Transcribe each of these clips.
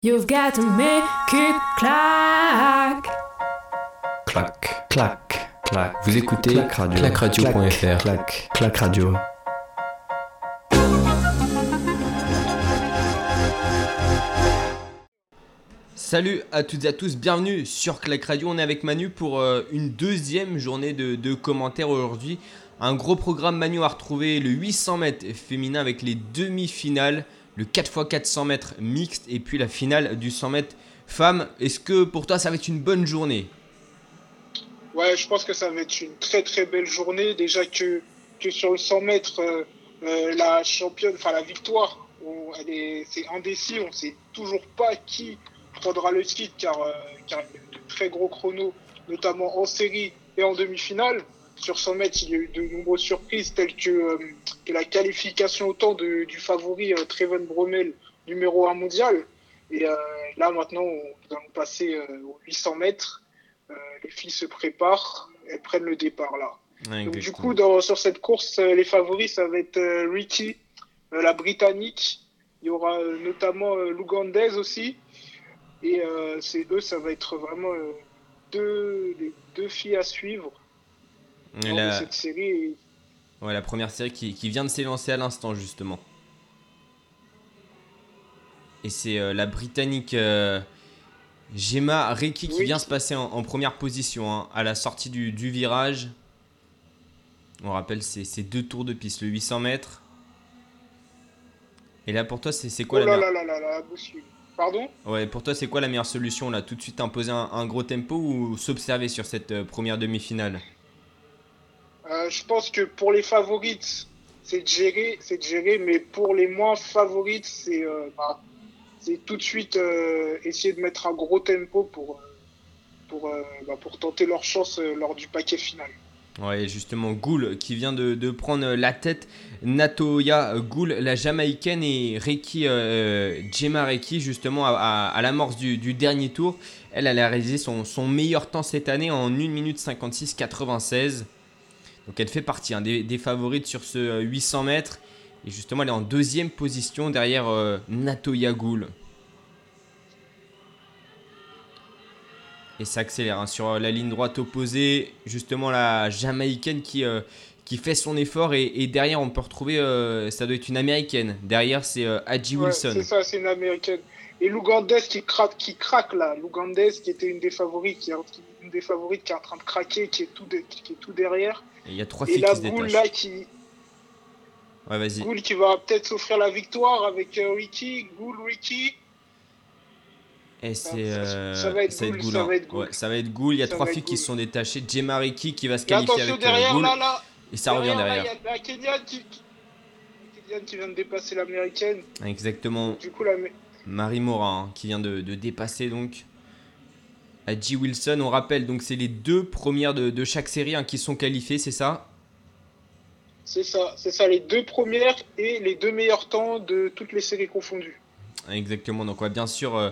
You've got to make it clack. Clac, clac, clac. Vous écoutez Clac Radio. clacradio.fr. Clac, clac radio. Salut à toutes et à tous, bienvenue sur Clac Radio. On est avec Manu pour euh, une deuxième journée de, de commentaires aujourd'hui. Un gros programme Manu a retrouvé le 800 mètres féminin avec les demi-finales, le 4x400 mètres mixte et puis la finale du 100 mètres femmes. Est-ce que pour toi ça va être une bonne journée? Ouais, je pense que ça va être une très très belle journée. Déjà que, que sur le 100 mètres, euh, euh, la championne, enfin la victoire, elle est, c'est indécis. On sait toujours pas qui prendra le titre car, euh, car il y a de très gros chronos, notamment en série et en demi-finale. Sur 100 mètres, il y a eu de nombreuses surprises telles que, euh, que la qualification au temps de- du favori euh, Trevon Bromel, numéro 1 mondial. Et euh, là maintenant, on, nous allons passer euh, aux 800 mètres. Les filles se préparent, elles prennent le départ là. Donc, du coup, dans, sur cette course, les favoris, ça va être Ricky, la Britannique. Il y aura notamment l'Ougandaise aussi. Et c'est eux, ça va être vraiment deux, les deux filles à suivre la, cette série. Et ouais, la première série qui, qui vient de s'élancer à l'instant justement. Et c'est euh, la Britannique euh, Gemma Reiki qui Oui. vient se passer en, en première position hein, à la sortie du, du virage. On rappelle, c'est deux tours de piste, le 800 mètres. Et là, pour toi, c'est c'est quoi oh la meilleure... là là là là, bouscule. Pardon? Ouais, pour toi, c'est quoi la meilleure solution là? Tout de suite imposer un, un gros tempo ou s'observer sur cette euh, première demi-finale? Euh, Je pense que pour les favorites, c'est de gérer, c'est de gérer, mais pour les moins favorites, c'est euh, bah, tout de suite euh, essayer de mettre un gros tempo pour, bah, pour tenter leur chance lors du paquet final. Ouais, justement, Goul qui vient de, prendre la tête. Natoya Goul, la Jamaïcaine, et Reiki, euh, Reiki, justement, à, à- à l'amorce du, dernier tour. Elle, elle a réalisé son, son meilleur temps cette année en 1 minute 56 96. Donc elle fait partie hein, des, des favorites sur ce euh, 800 mètres. Et justement, elle est en deuxième position derrière euh, Natoya Goul. Et ça accélère hein, sur euh, la ligne droite opposée. Justement, la Jamaïcaine qui, euh, qui fait son effort. Et, et derrière, on peut retrouver. euh, ça doit être une Américaine. Derrière, c'est euh, Hadji Ouais, Wilson. c'est ça, c'est une américaine. Et l'Ougandaise qui craque, qui craque là, l'Ougandaise qui était une des favorites, qui est, une des favorites qui est en train de craquer, qui est tout, de- qui est tout derrière. Et il y a trois Et filles là, qui se Goul détachent. là qui, Ouais, vas-y. Goul qui va peut-être s'offrir la victoire avec euh, Ricky, Goul, Ricky. Et Ça- c'est. ça- euh, ça va être Goul, ça hein. va être Goul. Ouais, ça va être Goul. Il y a Ça trois filles qui Goul. se sont détachées. Gemma Reiki qui va se Et qualifier avec euh, derrière, Goul. là, là. Et ça revient derrière. Il y a la Kenyan qui, qui- la Kenyan qui vient de dépasser l'américaine. Exactement. Du coup, la, Marie Morin hein, qui vient de, de dépasser donc Hadji Wilson. On rappelle donc c'est les deux premières de, de chaque série hein, qui sont qualifiées, c'est ça? C'est ça, c'est ça, les deux premières et les deux meilleurs temps de toutes les séries confondues. Exactement. Donc on va bien sûr euh,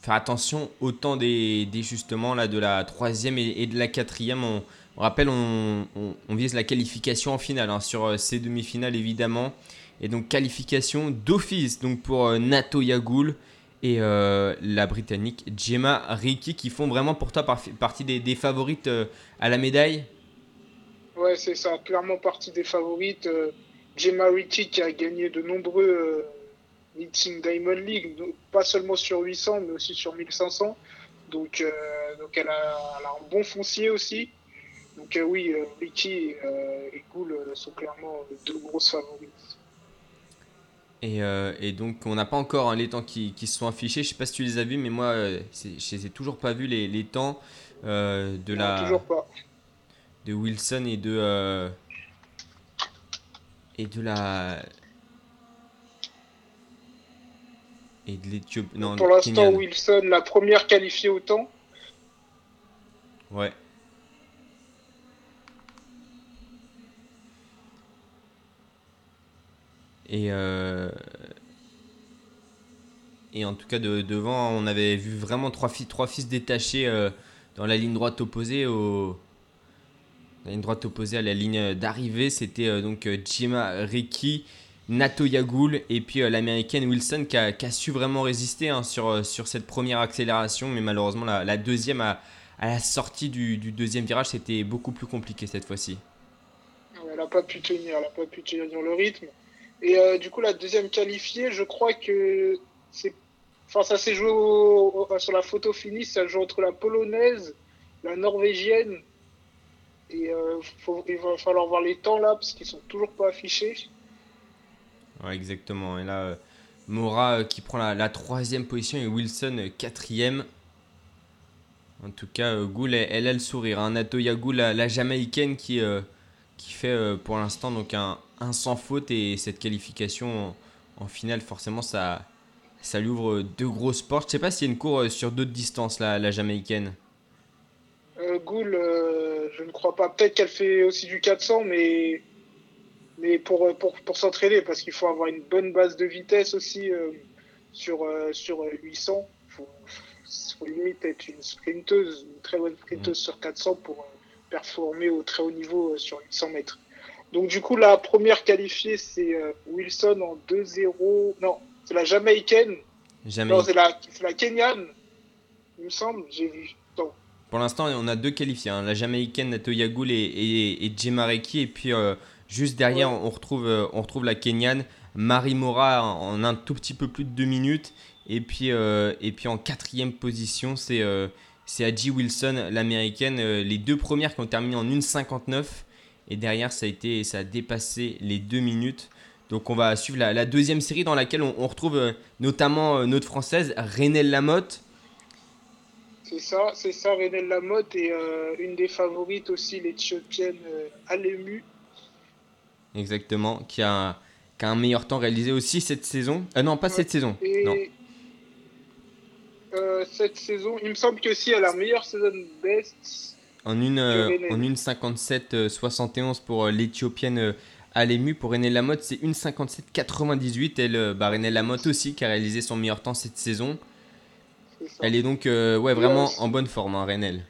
faire attention au temps des, des justement là de la troisième et, et de la quatrième. On, on rappelle on, on- on vise la qualification en finale hein, sur euh, ces demi-finales évidemment. Et donc qualification d'office donc pour euh, Nato Yagoul et euh, la britannique Gemma Riki qui font vraiment pour toi par- partie des, favorites euh, à la médaille? Ouais, c'est ça, clairement partie des favorites. Gemma Ricky qui a gagné de nombreux meetings Diamond League, pas seulement sur 800, mais aussi sur 1500. Donc, donc elle, a, un bon foncier aussi. Donc oui, Ricky et Gould sont clairement deux grosses favorites. Et, euh, et donc, on n'a pas encore hein, les temps qui, qui se sont affichés. Je sais pas si tu les as vus, mais moi, euh, je les ai toujours pas vus, les, les temps euh, de, Non, la, Toujours pas. de Wilson et de. et de la. Et de l'Éthiopie. Non, Pour l'instant. Wilson, la première qualifiée au temps. Ouais. Et, euh, et en tout cas, de, devant, on avait vu vraiment trois, trois fils détachés euh, dans la ligne droite opposée. La ligne droite opposée à la ligne d'arrivée, c'était euh, donc Gemma Ricci Nato Yagoul et puis l'américaine Wilson qui a, su vraiment résister hein, sur, sur cette première accélération, mais malheureusement la, la deuxième à, à, la sortie du, du deuxième virage, c'était beaucoup plus compliqué cette fois-ci. Elle n'a pas pu tenir, elle n'a pas pu tenir le rythme. Et euh, du coup, la deuxième qualifiée, je crois que c'est. Enfin, ça s'est joué sur la photo finie, ça joue entre la polonaise, la norvégienne. Et euh, il va falloir voir les temps là, parce qu'ils sont toujours pas affichés. Exactement. Et là, euh, Mora qui prend la, troisième position et Wilson quatrième. En tout cas, Goul, elle, a le sourire. Hein. Natoya la Jamaïcaine qui, qui fait pour l'instant donc un, un sans faute et cette qualification en, en, finale, forcément, ça, ça lui ouvre deux grosses portes. Je sais pas s'il y a une course sur d'autres distances, la, la Jamaïcaine. Euh, Goul, euh, je ne crois pas. Peut-être qu'elle fait aussi du 400, mais, mais pour, pour, pour s'entraîner, parce qu'il faut avoir une bonne base de vitesse aussi euh, sur, sur 800. Il faut, faut, limite être une sprinteuse, une très bonne sprinteuse mmh. sur 400 pour performer au très haut niveau sur 800 mètres. Donc du coup, la première qualifiée, c'est euh, Wilson en 2-0. Non, c'est la Jamaïcaine. Jamais. Non, c'est la, la Kenyane, il me semble, j'ai vu. Pour l'instant, on a deux qualifiés, hein, la Jamaïcaine Natoya Goul et, et, et Djemareki. Et puis euh, juste derrière, ouais. on, retrouve, euh, on retrouve la Kenyane Marie Mora en, en, un tout petit peu plus de deux minutes. Et puis, euh, et puis en quatrième position, c'est euh, Adji Wilson, l'américaine. les deux premières qui ont terminé en 1,59. Et derrière, ça a, été, ça a dépassé les deux minutes. Donc on va suivre la, la deuxième série dans laquelle on, on retrouve euh, notamment euh, notre française Renelle Lamotte. C'est ça, c'est ça, Renelle Lamotte et euh, une des favorites aussi, l'éthiopienne Alemu. Exactement, qui a, qui a, un meilleur temps réalisé aussi cette saison. Ah non, pas ouais. cette saison. Non. cette saison, il me semble que si elle a meilleure saison best, en une, euh, en une 57 euh, 71 pour euh, l'éthiopienne Alemu. Pour René Lamotte, c'est une 57 98. Elle, bah, René Lamotte aussi, qui a réalisé son meilleur temps cette saison. Est elle est donc ouais, vraiment ouais, en bonne forme, hein, Renel.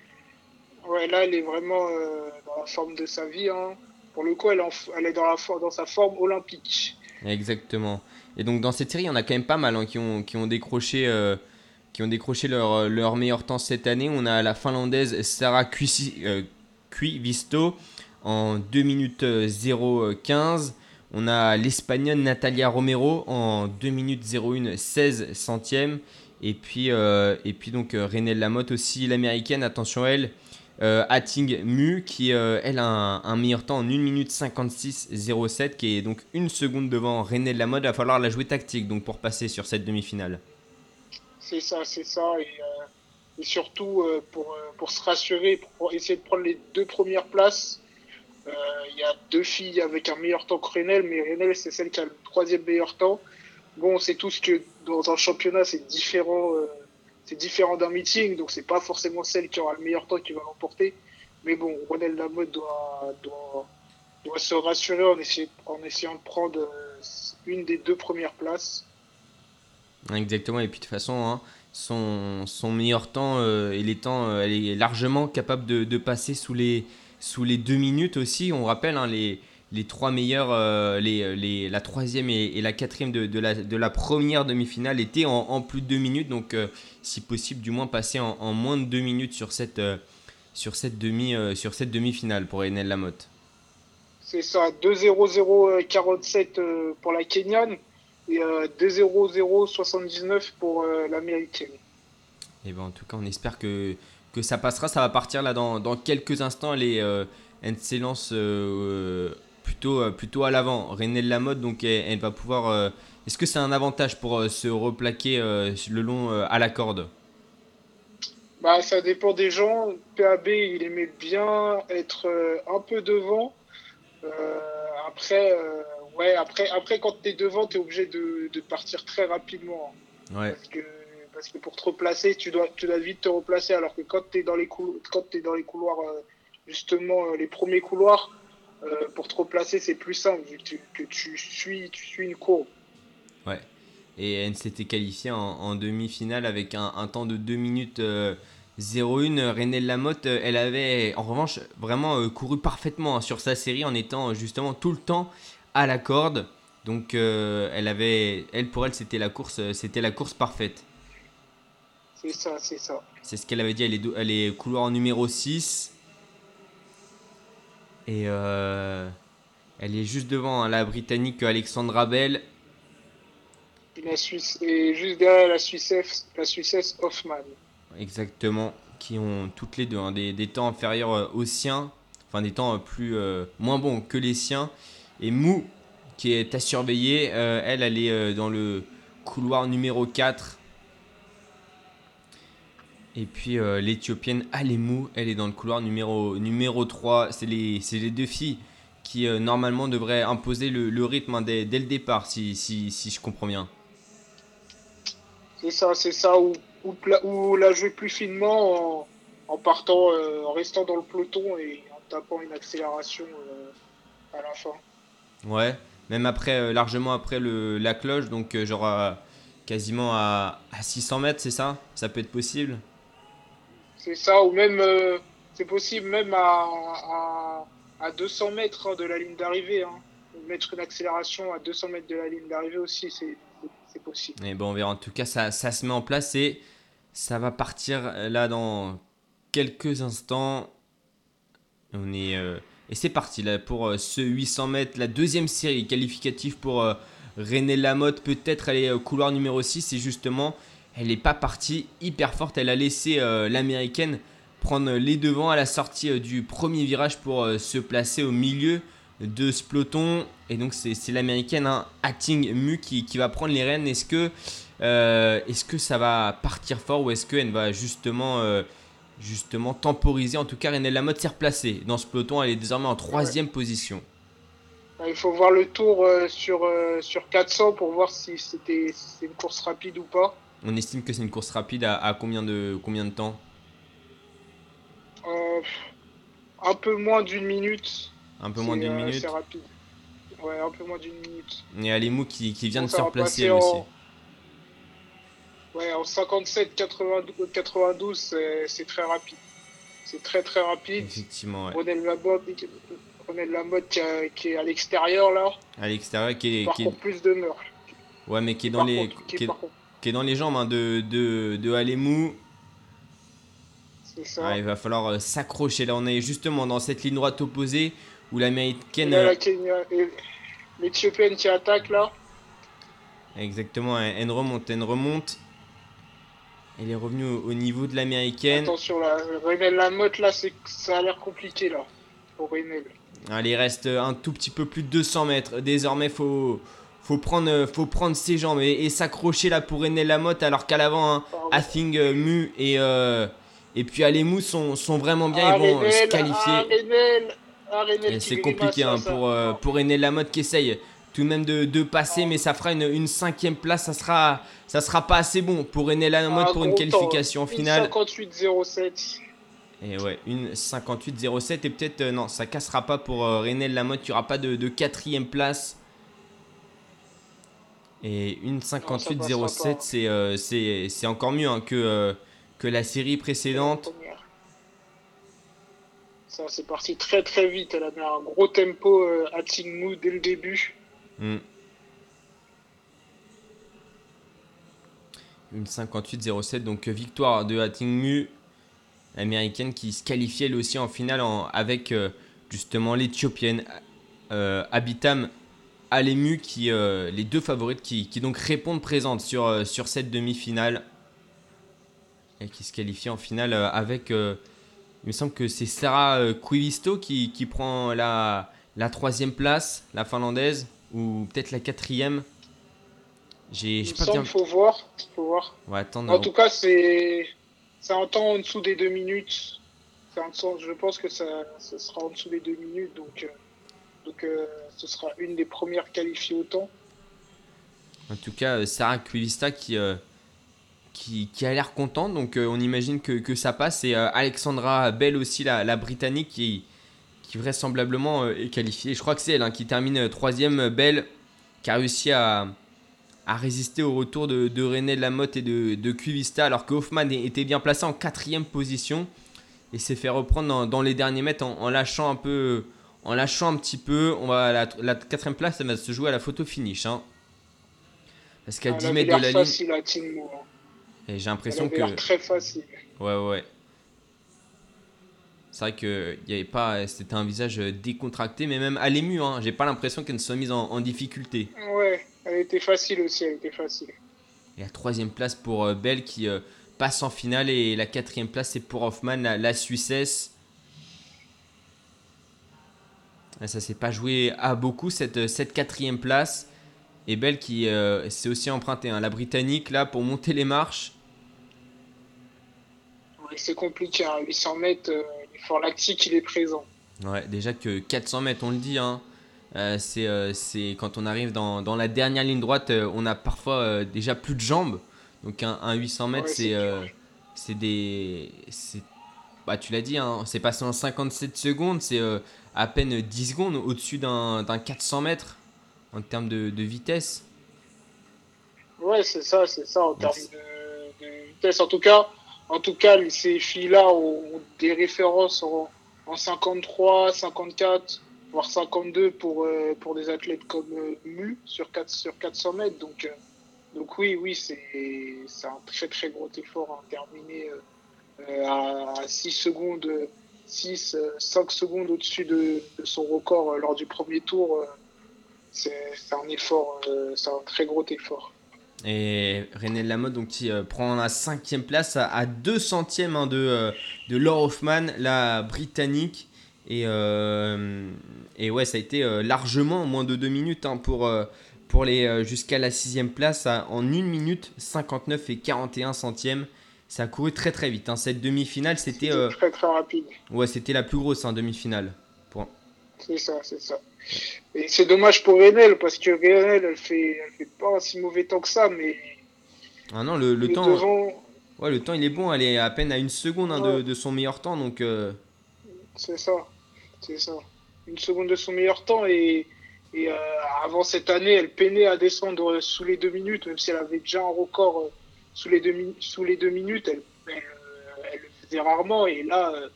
Ouais, là, elle est vraiment dans la forme de sa vie. Hein. Pour le coup, elle, en, elle est dans, la, dans sa forme olympique. Exactement. Et donc, dans cette série, il y en a quand même pas mal hein, qui, ont, qui ont décroché euh, qui ont décroché leur, leur meilleur temps cette année. On a la finlandaise Sarah Kuivisto euh, en 2 minutes 0,15. On a l'espagnole Natalia Romero en 2 minutes 01 16 centièmes. Et puis, euh, et puis donc euh, Renelle Lamotte aussi, l'américaine, attention à elle, euh, Hatting Mu, qui euh, elle a un, un, meilleur temps en 1 minute 56 07, qui est donc une seconde devant Renelle Lamotte. Il va falloir la jouer tactique donc pour passer sur cette demi-finale. C'est ça, c'est ça. Et, euh, surtout, euh, pour, pour se rassurer, pour essayer de prendre les deux premières places, il euh, y a deux filles avec un meilleur temps que Renel, mais Renel, c'est celle qui a le troisième meilleur temps. Bon, on sait tous que dans un championnat, c'est différent, euh, c'est différent d'un meeting, donc c'est pas forcément celle qui aura le meilleur temps qui va l'emporter. Mais bon, Renel Lamotte doit, doit, doit se rassurer en, essayer, en essayant de prendre une des deux premières places. Exactement, et puis de toute façon, hein, son, son, meilleur temps, euh, et les temps, euh, elle est largement capable de, de, passer sous les, sous les deux minutes aussi. On rappelle, hein, les, les trois meilleurs, euh, les, les, la troisième et, la quatrième de, la, de la première demi-finale étaient en, plus de deux minutes, donc euh, si possible, du moins passer en, moins de deux minutes sur cette, sur cette, demi, sur cette demi-finale pour Enel Lamotte. C'est ça, 2-0-0-47 pour la Kenyane et euh, 2-0-0-79 pour euh, l'américaine. Et ben en tout cas, on espère que, que ça passera. Ça va partir là dans, dans quelques instants. Les euh, elle s'élance euh, plutôt, plutôt à l'avant. René Lamotte, donc elle, elle va pouvoir. euh, Est-ce que c'est un avantage pour euh, se replaquer euh, le long euh, à la corde? Bah, Ça dépend des gens. PAB, il aimait bien être euh, un peu devant. après ouais, après, après, quand tu es devant, tu es obligé de, de, partir très rapidement. Ouais. Parce que, parce que pour te replacer, tu dois, tu dois vite te replacer. Alors que quand tu es dans les, couloirs, quand es dans les couloirs, justement, les premiers couloirs, euh, pour te replacer, c'est plus simple, vu que tu, que tu, suis, tu suis une courbe. Ouais. Et elle s'était qualifiée en, en demi-finale avec un, un, temps de 2 minutes euh, 01. René Lamotte, elle avait en revanche vraiment euh, couru parfaitement hein, sur sa série en étant justement tout le temps à la corde. Donc euh, elle avait, elle pour elle c'était la course, euh, c'était la course parfaite. C'est ça, c'est ça. C'est ce qu'elle avait dit. Elle est, do- elle est couloir numéro 6. Et euh, elle est juste devant hein, la britannique Alexandra Bell. Et, la Suisse, et juste derrière la Suissesse, la Suissesse Hoffman. Exactement. Qui ont toutes les deux hein, des, des temps inférieurs aux siens. Enfin des temps plus euh, moins bons que les siens. Et Mou qui est à surveiller. euh, elle, elle est euh, dans le couloir numéro 4. Et puis euh, l'Éthiopienne Alemou, elle est dans le couloir numéro, numéro 3. C'est les, les deux filles qui euh, normalement devraient imposer le, rythme hein, dès, dès le départ, si, si, si je comprends bien. C'est ça, c'est ça, ou, ou, la jouer plus finement en, partant, en restant dans le peloton et en tapant une accélération à la fin. Ouais, même après, euh, largement après le, la cloche, donc euh, genre quasiment à, à 600 mètres, c'est ça? Ça peut être possible? C'est ça, ou même, euh, c'est possible même à, à, à 200 mètres hein, de la ligne d'arrivée. Hein. Mettre une accélération à 200 mètres de la ligne d'arrivée aussi, c'est c'est possible. Et bon, on verra. En tout cas, ça, ça se met en place et ça va partir là dans quelques instants. On est, euh, et c'est parti là pour euh, ce 800 mètres, la deuxième série qualificative pour euh, René Lamotte. Peut-être elle est euh, couloir numéro 6 et justement, elle n'est pas partie hyper forte. Elle a laissé euh, l'américaine prendre les devants à la sortie euh, du premier virage pour euh, se placer au milieu de ce peloton. Et donc, c'est l'américaine hein, Mu qui, va prendre les rênes. Est-ce que, euh, est que ça va partir fort ou est-ce qu'elle va justement, euh, justement temporiser En tout cas, René Lamotte s'est replacée dans ce peloton. Elle est désormais en troisième position. Il faut voir le tour euh, sur, euh, sur 400 pour voir si c'était si une course rapide ou pas. On estime que c'est une course rapide à, à combien, de, combien de temps? Euh, un peu moins d'une minute. Un peu moins d'une minute. C'est rapide. Ouais, un peu moins d'une minute. Et Alemou qui, qui vient de se replacer en- aussi. Ouais, en 57, 92, 92 c'est très rapide. C'est très très rapide. Effectivement, ouais. René Lamotte, René Lamotte qui, a- qui est à l'extérieur là, À l'extérieur, qui est, par qui est- contre plus de meurtre. ouais, mais qui est dans Par les, contre, qui est- par contre, qui est dans les jambes hein, de, de, de Alemou. c'est ça. Ah, il va falloir euh, s'accrocher. Là, on est justement dans cette ligne droite opposée où l'américaine. Euh, et L'Éthiopienne qui attaque là. Exactement, elle, elle remonte, elle remonte. Elle est revenue au, au niveau de l'américaine. Attention là, René Lamotte là, c'est ça a l'air compliqué là pour René. Allez, il reste un tout petit peu plus de 200 mètres. Désormais, faut, faut, prendre, faut prendre ses jambes et, et s'accrocher là pour René Lamotte. Alors qu'à l'avant, hein. Athing, euh, Mu et, euh, et puis Alemou sont, sont vraiment bien. Ah, ils vont se qualifier. ah, ah, c'est compliqué hein, ça. pour, euh, pour René Lamotte qui essaye tout de même de, de passer, mais ça fera une, une cinquième place. Ça sera, ça sera pas assez bon pour René Lamotte Ah, pour une temps, qualification finale. 58-07. Et ouais, une 58-07 et peut-être euh, non, ça cassera pas pour euh, René Lamotte. Il n'y aura pas de, de quatrième place. Et une passera 58-07, pas. c'est euh, encore mieux hein, que, euh, que la série précédente. Ça, c'est parti très très vite. Elle a mis un gros tempo euh, à Tingmou dès le début. Une 58-07, donc euh, victoire de Hatingmu, américaine qui se qualifiait elle aussi en finale avec euh, justement l'Éthiopienne euh, Abitam Alemu, qui, les deux favorites qui, donc répondent présentes sur, cette demi-finale. Et qui se qualifie en finale avec, il me semble que c'est Sarah Kuivisto qui, prend la troisième place, la finlandaise, ou peut-être la quatrième. J'ai pas bien. semble, faut voir. Faut voir. On va attendre. En tout cas, c'est c'est un temps en dessous des deux minutes. Je pense que ça, ça sera en dessous des deux minutes, donc, euh, donc euh, ce sera une des premières qualifiées au temps. En tout cas, euh, Sarah Kuivista qui, euh, qui, qui a l'air contente, donc on imagine que, que ça passe. Et Alexandra Bell aussi, la, la Britannique, qui, qui vraisemblablement euh, est qualifiée. Je crois que c'est elle hein, qui termine euh, troisième. euh, Bell, qui a réussi à, à résister au retour de, de René Lamotte et de, de Kuivista, alors que Hoffman était bien placé en quatrième position et s'est fait reprendre dans, dans les derniers mètres en, en lâchant un peu, en lâchant un petit peu, on va la, la quatrième place, elle va se jouer à la photo finish. Hein. Parce qu'à Elle 10 avait mètres de la ligne, facile à Timo, hein. et j'ai l'impression que. très facile. Ouais, ouais. C'est vrai que il y avait pas, c'était un visage décontracté, mais même à l'ému. Hein, j'ai pas l'impression qu'elle ne soit mise en, en difficulté. Ouais, elle était facile aussi, elle était facile. Et la troisième place pour euh, Bell qui euh, passe en finale et la quatrième place c'est pour Hoffman, la, la Suissesse. Et ça s'est pas joué à beaucoup cette, cette quatrième place. Et Bell qui euh, s'est aussi emprunté hein, la Britannique là pour monter les marches. Ouais, c'est compliqué, hein. 800 mètres, euh, l'effort lactique, il est présent. Ouais, déjà que 400 mètres, on le dit, hein, euh, c'est, euh, c'est quand on arrive dans, dans la dernière ligne droite, euh, on a parfois déjà plus de jambes. Donc un, un 800 mètres, Ouais, c'est, des... bah, tu l'as dit, hein, c'est passé en 57 secondes, c'est à peine 10 secondes au-dessus d'un, d'un 400 mètres en termes de, de vitesse. Ouais, c'est ça, c'est ça, en termes de, de vitesse. En tout cas, en tout cas ces filles-là ont des références en, en 53, 54, voire 52 pour, euh, pour des athlètes comme euh, Mu sur, 4, sur 400 mètres. Donc, euh, donc oui, oui, c'est un très très gros effort à terminer à 6 secondes, 6, 5 secondes au-dessus de, de son record lors du premier tour. c'est un effort, c'est un très gros effort. Et René Lamotte donc, qui euh, prend la cinquième place à, à 2 centièmes hein, de, euh, de Laura Hoffman, la britannique. Et, euh, et ouais, ça a été euh, largement moins de 2 minutes hein, pour, pour les jusqu'à la sixième place à- en 1 minute 59 et 41 centièmes. Ça a couru très très vite. hein. Cette demi-finale, c'était très très rapide. ouais, c'était la plus grosse demi-finale. C'est ça, c'est ça. Et c'est dommage pour Renel parce que Renel, elle fait, elle fait pas si mauvais temps que ça, mais Ah non, le, le temps, devant, ouais, le temps il est bon. Elle est à peine à une seconde hein, de, Ouais. de son meilleur temps. Donc euh, c'est ça, c'est ça. Une seconde de son meilleur temps et, et euh, avant cette année, elle peinait à descendre sous les deux minutes, même si elle avait déjà un record euh, sous les deux, sous les deux minutes, elle, elle, euh, elle le faisait rarement et là, euh,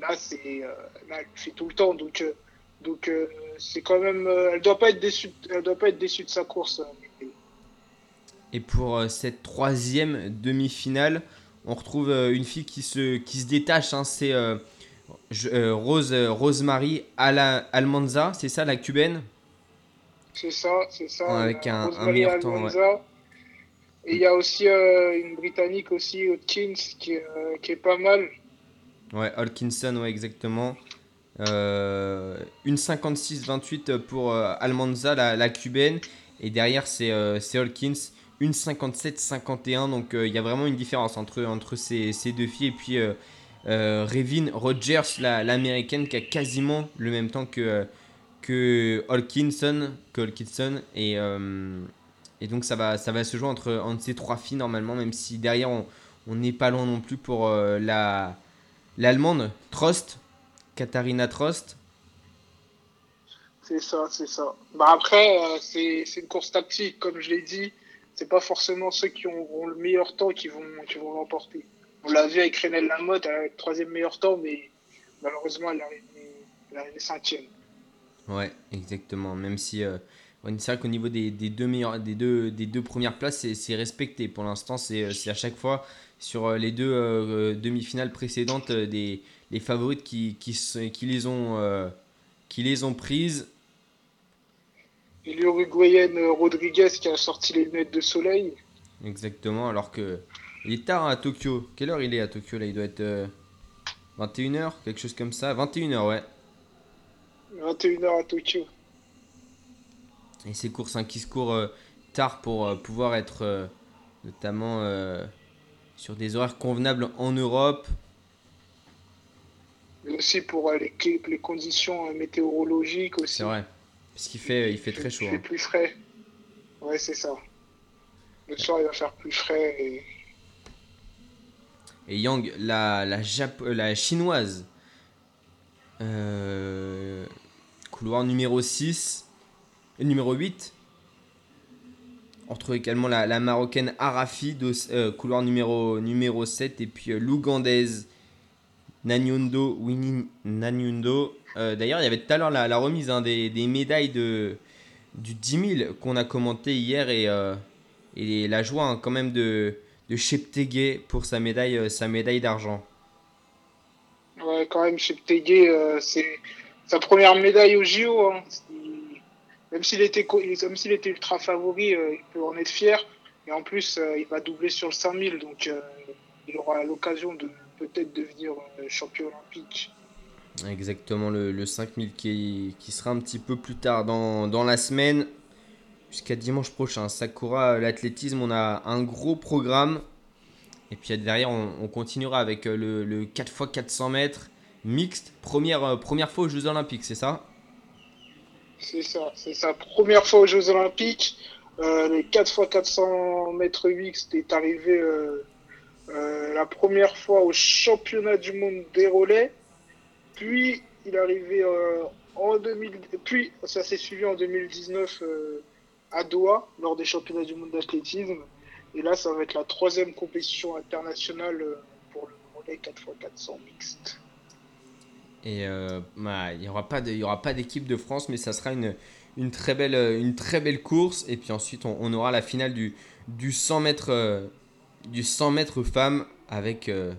là c'est, euh, là, elle le fait tout le temps, donc. euh, donc euh, c'est quand même, euh, elle doit pas être déçue, elle doit pas être déçue de sa course. euh, Et pour euh, cette troisième demi-finale, on retrouve une fille qui se, qui se détache. hein, c'est euh, euh, Rose, Rosemary Almanza, c'est ça la cubaine? C'est ça, c'est ça. Ouais, avec un- un meilleur temps. Et il y a aussi euh, une Britannique aussi, Hopkins, qui, est, qui est pas mal. Ouais, Holkinson, ouais, exactement. Euh, une 56-28 pour euh, Almanza, la, la cubaine. Et derrière, c'est euh, Holkins. Une 57-51. Donc, euh, il y a vraiment une différence entre, entre ces, ces deux filles. Et puis, euh, euh, Revin Rogers, la- l'américaine, qui a quasiment le même temps que, euh, que Holkinson. Que. Et, euh, et donc, ça va, ça va se jouer entre, entre ces trois filles normalement. Même si derrière, on n'est pas loin non plus pour euh, la l'allemande Trost, Katharina Trost? C'est ça, c'est ça. Bah après, euh, c'est une course tactique, comme je l'ai dit. C'est pas forcément ceux qui ont, ont le meilleur temps qui vont, qui vont l'emporter. On l'a vu avec Renel Lamotte, elle a le troisième meilleur temps, mais malheureusement, elle est arrivée, elle est arrivée cinquième. Ouais, exactement. Même si euh, c'est vrai qu'au niveau des, des deux des deux, des deux premières places, c'est- respecté. Pour l'instant, c'est c'est à chaque fois sur euh, les deux euh, demi-finales précédentes euh, des les favorites qui, qui, qui les ont euh, qui les ont prises. Et l'Uruguayenne euh, Rodriguez qui a sorti les lunettes de soleil. Exactement. Alors que il est tard à Tokyo. Quelle heure il est à Tokyo là? Il doit être euh, 21h, quelque chose comme ça. 21h, ouais. 21h à Tokyo. Et ces courses hein, qui se courent euh, tard pour euh, pouvoir être euh, notamment euh, sur des horaires convenables en Europe. Mais aussi pour euh, les, les conditions euh, météorologiques aussi. C'est vrai. Parce qu'il fait, il fait très chaud. Il fait hein. plus frais. Ouais, c'est ça. Le soir, il va faire plus frais. Et... Et Yang, la, la, Jap- euh, la chinoise, euh, couloir numéro 6, et numéro 8. On retrouve également la, la marocaine Arafi, euh, couloir numéro, numéro 7, et puis euh, l'ougandaise Nanyundo, Winnie Nanyundo. Euh, D'ailleurs, il y avait tout à l'heure la, remise hein, des, médailles de, du 10 000 qu'on a commenté hier et, euh, et la joie hein, quand même de, de Cheptegei pour sa médaille, euh, sa médaille d'argent. Ouais, quand même, euh, c'est sa première médaille au JO. hein. Même s'il était, était ultra favori, il peut en être fier. Et en plus, il va doubler sur le 5000, donc euh, il aura l'occasion de peut-être devenir euh, champion olympique. Exactement, le, le 5000 qui, qui sera un petit peu plus tard dans, dans la semaine, jusqu'à dimanche prochain. Sakura, l'athlétisme, on a un gros programme. Et puis derrière, on, on continuera avec euh, le, le 4x400 mètres mixte. Première, euh, première fois aux Jeux Olympiques, c'est ça? C'est ça, c'est sa première fois aux Jeux Olympiques. Euh, les 4x400 mètres mixtes est arrivé euh, euh, la première fois au championnat du monde des relais. Puis il est arrivé euh, en 2000, puis ça s'est suivi en 2019 euh, à Doha lors des championnats du monde d'athlétisme. Et là, ça va être la troisième compétition internationale pour le relais 4x400 mixte. Et bah, il n'y aura pas d'équipe de France, mais ça sera une, très, belle, course. Et puis ensuite, on, aura la finale du, du 100 mètres, du 100 mètres femmes avec euh,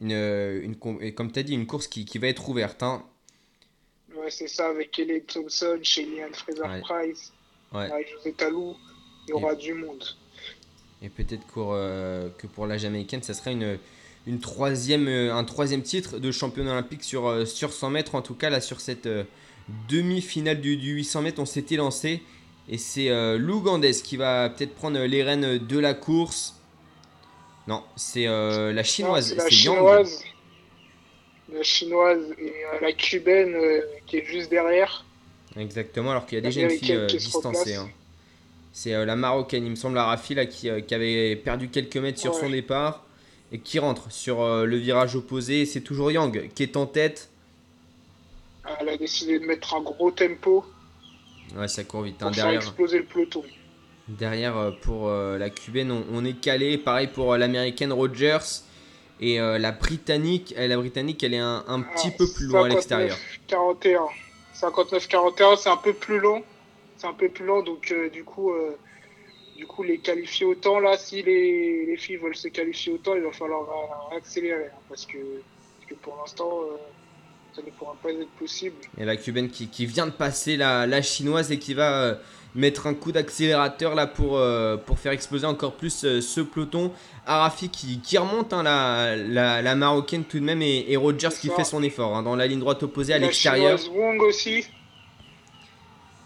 une, une, com- et comme tu as dit, une course qui, qui va être ouverte. hein. Ouais, c'est ça, avec Kelly Thompson, Shelley Fraser-Price, Ouais. Marie-Josée Talou, il y aura du monde. Et peut-être pour, euh, que pour la Jamaïcaine, ça serait une, une troisième, euh, un troisième titre de championne olympique sur, euh, sur 100 mètres. En tout cas, là, sur cette euh, demi-finale du, du 800 mètres, on s'était lancé. Et c'est euh, l'Ougandais qui va peut-être prendre les rênes de la course. Non, c'est euh, la chinoise. c'est la C'est Yang. chinoise. La chinoise et euh, la cubaine euh, qui est juste derrière. Exactement, alors qu'il y a déjà une fille distancée. hein. C'est la Marocaine, il me semble, la Rafi, là, qui, qui avait perdu quelques mètres sur Ouais. son départ et qui rentre sur le virage opposé. C'est toujours Yang qui est en tête. Elle a décidé de mettre un gros tempo Ouais, ça court vite. hein. pour faire Derrière, exploser le peloton. Derrière euh, pour euh, la cubaine, on, on est calé. Pareil pour euh, l'américaine Rogers. Et la britannique, la britannique, elle est un, un petit Alors, peu plus loin à l'extérieur. 59-41. 59-41, c'est un peu plus long. C'est un peu plus long, donc du coup, du coup, les qualifier autant là, si les, les filles veulent se qualifier autant, il va falloir accélérer, hein, parce que, parce que pour l'instant, euh, ça ne pourra pas être possible. Et la cubaine qui, qui vient de passer la, la chinoise et qui va euh, mettre un coup d'accélérateur là pour, euh, pour faire exploser encore plus euh, ce peloton. Arafi qui, qui remonte, hein, la, la, la marocaine tout de même, et, et Rogers qui fait son effort hein, dans la ligne droite opposée à l'extérieur. Wong aussi,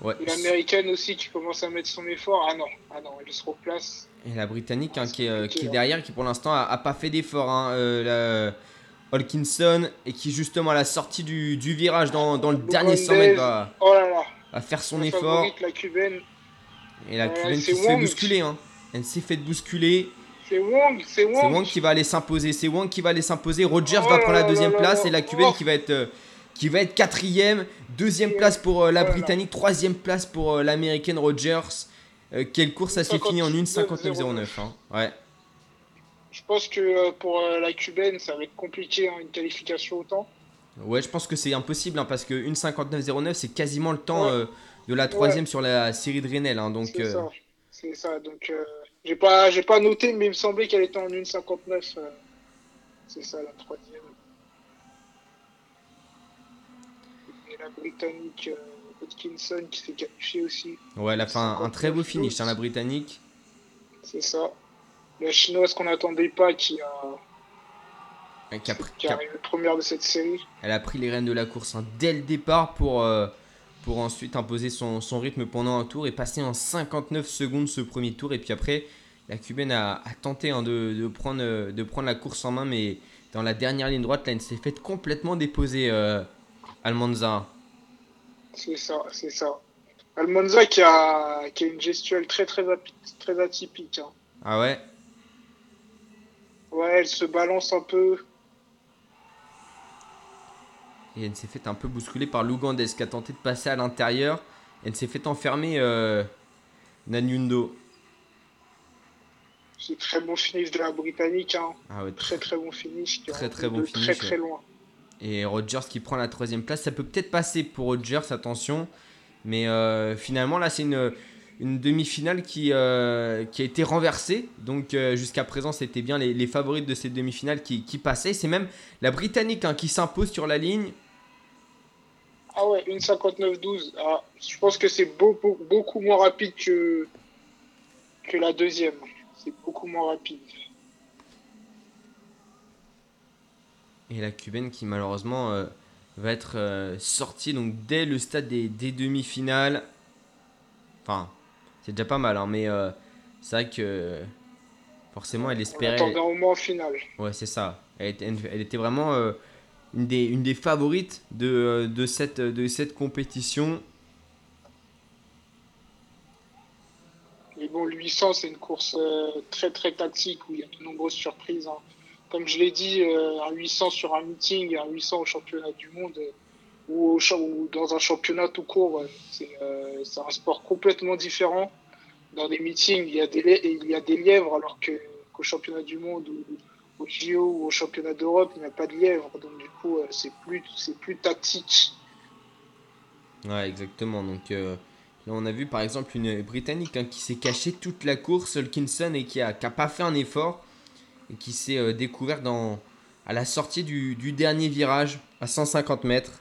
Ouais. et l'américaine aussi qui commence à mettre son effort. Ah non, ah non, elle se replace. Et la britannique hein, qui, est, euh, compliqué, qui est là. derrière, qui pour l'instant a, a pas fait d'effort. Euh, Holkinson, et qui justement à la sortie du, du virage dans, dans le dernier 100 mètres va, Oh là là, va faire son la effort. favorite, la cubaine. Et la Ouais, cubaine qui se fait Wong. bousculer. Hein. Elle s'est fait bousculer. C'est Wong, c'est Wong. Qui va aller s'imposer. C'est Wang qui va aller s'imposer. Rogers Oh va prendre la deuxième là place là et la cubaine Oh. qui va être euh, qui va être quatrième. Deuxième Ouais. place pour euh, la britannique. Troisième place pour euh, l'américaine Rogers. Euh, quelle course ça s'est fini en 1,59,09. Hein. Ouais. Je pense que euh, pour euh, la cubaine, ça va être compliqué, hein, une qualification autant. Ouais, je pense que c'est impossible hein, parce que 1,59,09 c'est quasiment le temps Ouais. euh, de la troisième sur la série de Renel. hein, donc C'est euh, ça. C'est ça. Donc, euh, j'ai pas, j'ai pas noté, mais il me semblait qu'elle était en 1,59. euh, c'est ça, la troisième. Et la britannique Hodkinson qui s'est qualifiée aussi. ouais, elle a fait un, un très beau 59 finish, hein, la britannique. C'est ça. La chinoise qu'on n'attendait pas qui a, qui a pris- qui qui est a- arrivée première de cette série. Elle a pris les rênes de la course hein, dès le départ pour, euh, pour ensuite imposer son, son rythme pendant un tour et passer en 59 secondes ce premier tour. Et puis après, la cubaine a, a tenté hein, de, de prendre, euh, de prendre la course en main, mais dans la dernière ligne droite, là, elle s'est faite complètement déposer euh, Almanza. C'est ça, c'est ça. Almanza qui a, qui a une gestuelle très très, très atypique. hein. Ah ouais? Ouais, elle se balance un peu. Et elle s'est fait un peu bousculer par l'Ougandaise qui a tenté de passer à l'intérieur. Elle s'est fait enfermer euh, Nanyundo. c'est très bon finish de la Britannique. Hein. Ah ouais, Très très bon finish. Très, très bon finish, Très très loin. Et Rogers qui prend la troisième place, ça peut peut-être passer pour Rogers, attention. Mais euh, finalement, là, c'est une, une demi-finale qui, euh, qui a été renversée. Donc euh, jusqu'à présent, c'était bien les, les favorites de cette demi-finale qui, qui passaient. C'est même la Britannique hein, qui s'impose sur la ligne. Ah ouais, une 59-12. Ah, je pense que c'est beaucoup, beaucoup moins rapide que, que la deuxième. C'est beaucoup moins rapide. Et la cubaine qui malheureusement euh, va être euh, sortie donc dès le stade des, des demi-finales. Enfin, c'est déjà pas mal, hein, mais euh, c'est vrai que forcément elle On espérait. attendait au moins en finale. Ouais, c'est ça. Elle était, elle était vraiment une, des, une des favorites de, euh, de, cette, de cette compétition. Mais bon, le 800, c'est une course euh, très très tactique où il y a de nombreuses surprises. hein. Comme je l'ai dit, euh, un 800 sur un meeting, un 800 au championnat du monde ou, au dans un championnat tout court, euh, c'est un sport complètement différent. Dans des meetings, il y a des, il y a des lièvres alors que- qu'au championnat du monde ou au JO ou au championnat d'Europe, il n'y a pas de lièvres. Donc du coup, euh, c'est plus, plus tactique. Ouais, exactement. Donc euh, là, on a vu par exemple une Britannique hein, qui s'est cachée toute la course, Hulkinson, et qui a, qui a pas fait un effort et qui s'est euh, découvert dans, à la sortie du, du dernier virage à 150 mètres.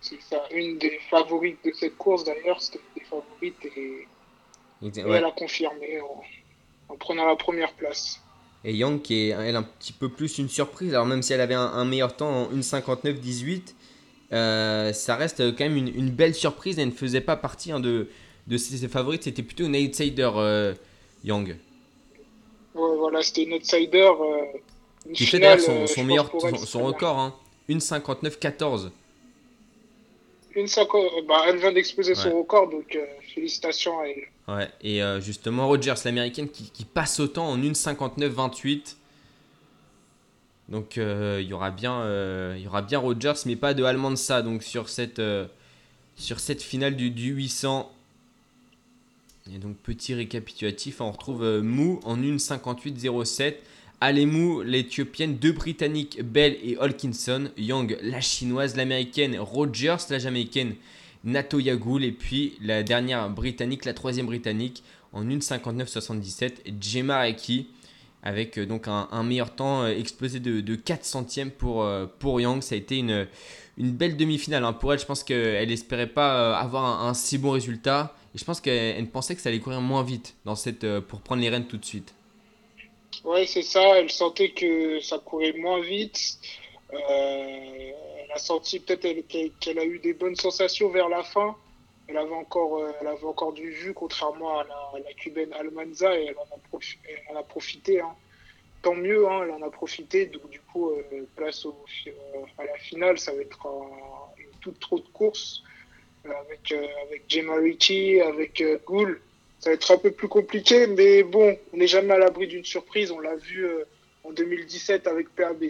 C'est ça, une des favorites de cette course d'ailleurs, c'était une des favorites et ouais. elle a confirmé en, en prenant la première place. Et Young qui est elle un petit peu plus une surprise. Alors même si elle avait un, un meilleur temps en 1.59.18, euh, ça reste quand même une, une belle surprise. Elle ne faisait pas partie hein, de, de ses, ses favorites. C'était plutôt une outsider euh, Young. Ouais, voilà, c'était une outsider. euh, une Qui fait d'ailleurs son, euh, son meilleur elle, son, son record. Hein, 1.59.14. Une bah, elle vient d'exploser son record, donc félicitations à elle. Ouais, et euh, justement Rogers, l'américaine, qui, qui passe autant en 1.59.28. Donc euh, il y aura bien, euh, il y aura bien Rogers, mais pas de Almanza donc sur cette, finale du, du 800. Et donc petit récapitulatif, on retrouve Mou en 1.58.07. Alemou, l'Éthiopienne, deux Britanniques, Bell et Holkinson. Young, la Chinoise, l'Américaine, Rogers, la Jamaïcaine, Nato Yagoul. Et puis la dernière Britannique, la troisième Britannique, en 1.59.77, Gemma Reki. Avec euh, donc un, meilleur temps euh, explosé de, de 4 centièmes pour, euh, pour Young. Ça a été une, une belle demi-finale. hein. Pour elle, je pense qu'elle espérait pas avoir un, si bon résultat. Et je pense qu'elle elle pensait que ça allait courir moins vite dans cette, pour prendre les rênes tout de suite. Ouais, c'est ça, elle sentait que ça courait moins vite. A senti peut-être elle- qu'elle a eu des bonnes sensations vers la fin. Elle avait encore, euh, elle avait encore du jus, contrairement à la, cubaine Almanza, et elle en a, profité. hein. Tant mieux, hein, elle en a profité. Donc, du coup, euh, place euh, à la finale, ça va être un- une toute trop de course avec, euh, avec Gemma avec Gould. Ça va être un peu plus compliqué, mais bon, on n'est jamais à l'abri d'une surprise. On l'a vu en 2017 avec PAB.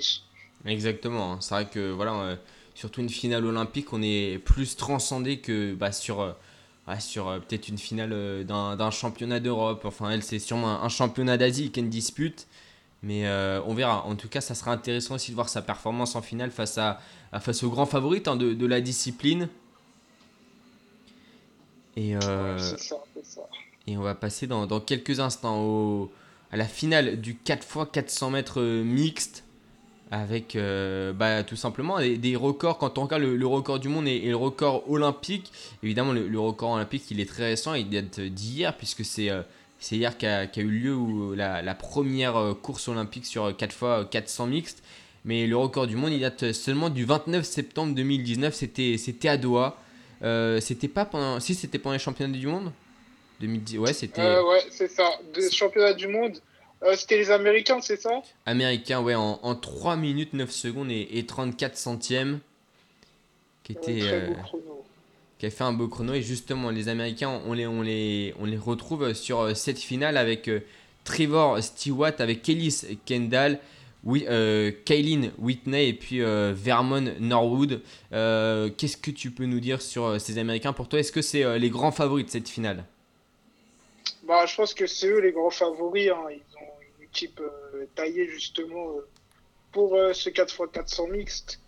Exactement. hein. C'est vrai que voilà, euh, surtout une finale olympique, on est plus transcendé que bah, sur, euh, ouais, sur euh, peut-être une finale d'un d'un championnat d'Europe. Enfin, elle, c'est sûrement un, un championnat d'Asie qu'elle dispute. Mais on verra. En tout cas, ça sera intéressant aussi de voir sa performance en finale face, à, à- face aux grands favorites hein, de, de la discipline. Et, Ouais, c'est ça, c'est ça. et on va passer dans, dans quelques instants au, à la finale du 4x400 mètres mixte avec euh, bah, tout simplement des, des records. Quand on regarde le, record du monde et, le record olympique, évidemment le, record olympique il est très récent, il date d'hier puisque c'est euh, hier qu'a eu lieu où la, la première euh, course olympique sur 4 x 400 mixte. Mais le record du monde il date seulement du 29 septembre 2019, c'était à Doha. Euh, c'était pas pendant. Si c'était pendant les championnats du monde? 2010, ouais, c'était Euh, ouais, c'est ça. Deux championnats du monde. Euh, C'était les Américains, c'est ça? Américain, ouais, en, en 3 minutes 9 secondes et, et 34 centièmes. Qui, était, euh, qui a fait un beau chrono. Et justement, les Américains, on les, on les, on les retrouve sur euh, cette finale avec euh, Trevor Stewart, avec Ellis Kendall, oui, Kaylin Whitney et puis Vermon Norwood. Qu'est-ce que tu peux nous dire sur ces Américains? Pour toi Est-ce que c'est les grands favoris de cette finale? Bah, je pense que c'est eux les grands favoris. hein. Ils ont équipe euh, taillée justement euh, pour euh, ce 4x400 mixte.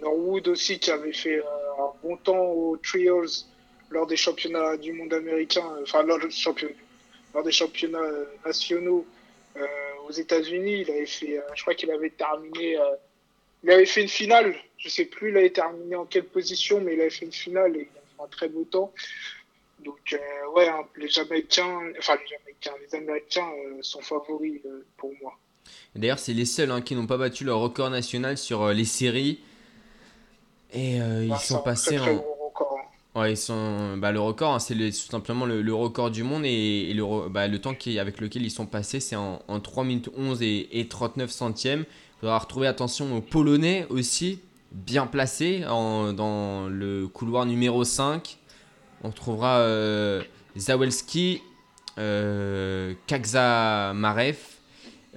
Norwood aussi qui avait fait un bon temps aux Trials lors des championnats du monde américain, enfin lors, lors des championnats nationaux aux États-Unis. Il avait fait, je crois qu'il avait terminé, il avait fait une finale. Je sais plus, il avait terminé en quelle position, mais il avait fait une finale et il a fait un très beau temps. Donc euh, ouais, hein, les Jamaïcains, enfin les Jamaïcains, les Américains euh, sont favoris euh, pour moi. D'ailleurs, c'est les seuls hein, qui n'ont pas battu leur record national sur les séries. Et ils Bah, sont passés très, très en. gros record, hein. Ouais, ils sont. Bah, le record, hein, c'est le- tout simplement le, le record du monde et, et le, re- bah, le temps qui, avec lequel ils sont passés, c'est en, en 3 minutes 11 et, et 39 centièmes. Il faudra retrouver attention aux Polonais aussi, bien placés en- dans le couloir numéro 5. On trouvera euh, Zawelski, euh,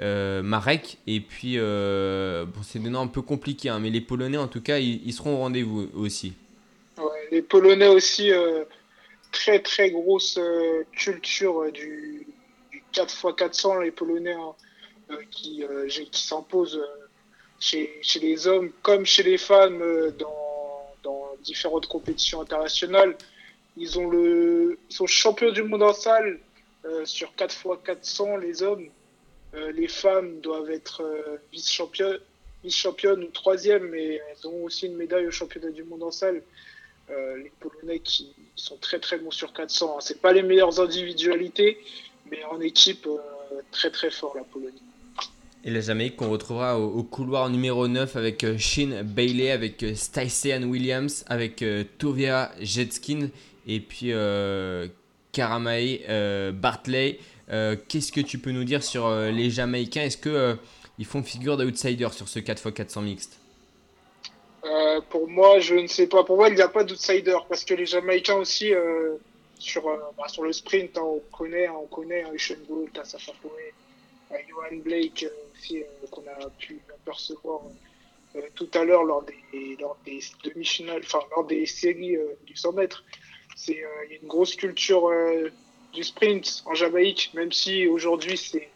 euh, Marek, et puis euh, bon, c'est des noms un peu compliqués, hein, mais les Polonais en tout cas, ils, seront au rendez-vous aussi. Ouais, les Polonais aussi, très très grosse culture du, du 4x400, les Polonais hein, qui, s'imposent chez, les hommes comme chez les femmes dans différentes compétitions internationales. Ils, ont le, sont champions du monde en salle euh, sur 4x400, les hommes. Euh, les femmes doivent être euh, vice-championnes vice-championnes ou troisième, mais elles ont aussi une médaille au championnat du monde en salle. Les Polonais qui sont très très bons sur 400. Hein. C'est pas les meilleures individualités, mais en équipe très très fort la Pologne. Et la Jamaïque qu'on retrouvera au, couloir numéro 9 avec Shin Bailey, avec Stacey Williams, avec Tovia Jetskin et puis euh, Karamae euh, Bartley. Euh, Qu'est-ce que tu peux nous dire sur les Jamaïcains? Est-ce que ils font figure d'outsider sur ce 4x400 mixte pour moi, je ne sais pas. Pour moi, il n'y a pas d'outsider parce que les Jamaïcains aussi sur bah, sur le sprint, hein, on connaît, hein, on connaît hein, Usain Bolt, Johan Blake aussi qu'on a pu apercevoir tout à l'heure lors des lors des demi-finales, enfin lors des séries du 100 mètres. Euh, il y a une grosse culture euh, du sprint en Jamaïque, même si aujourd'hui c'est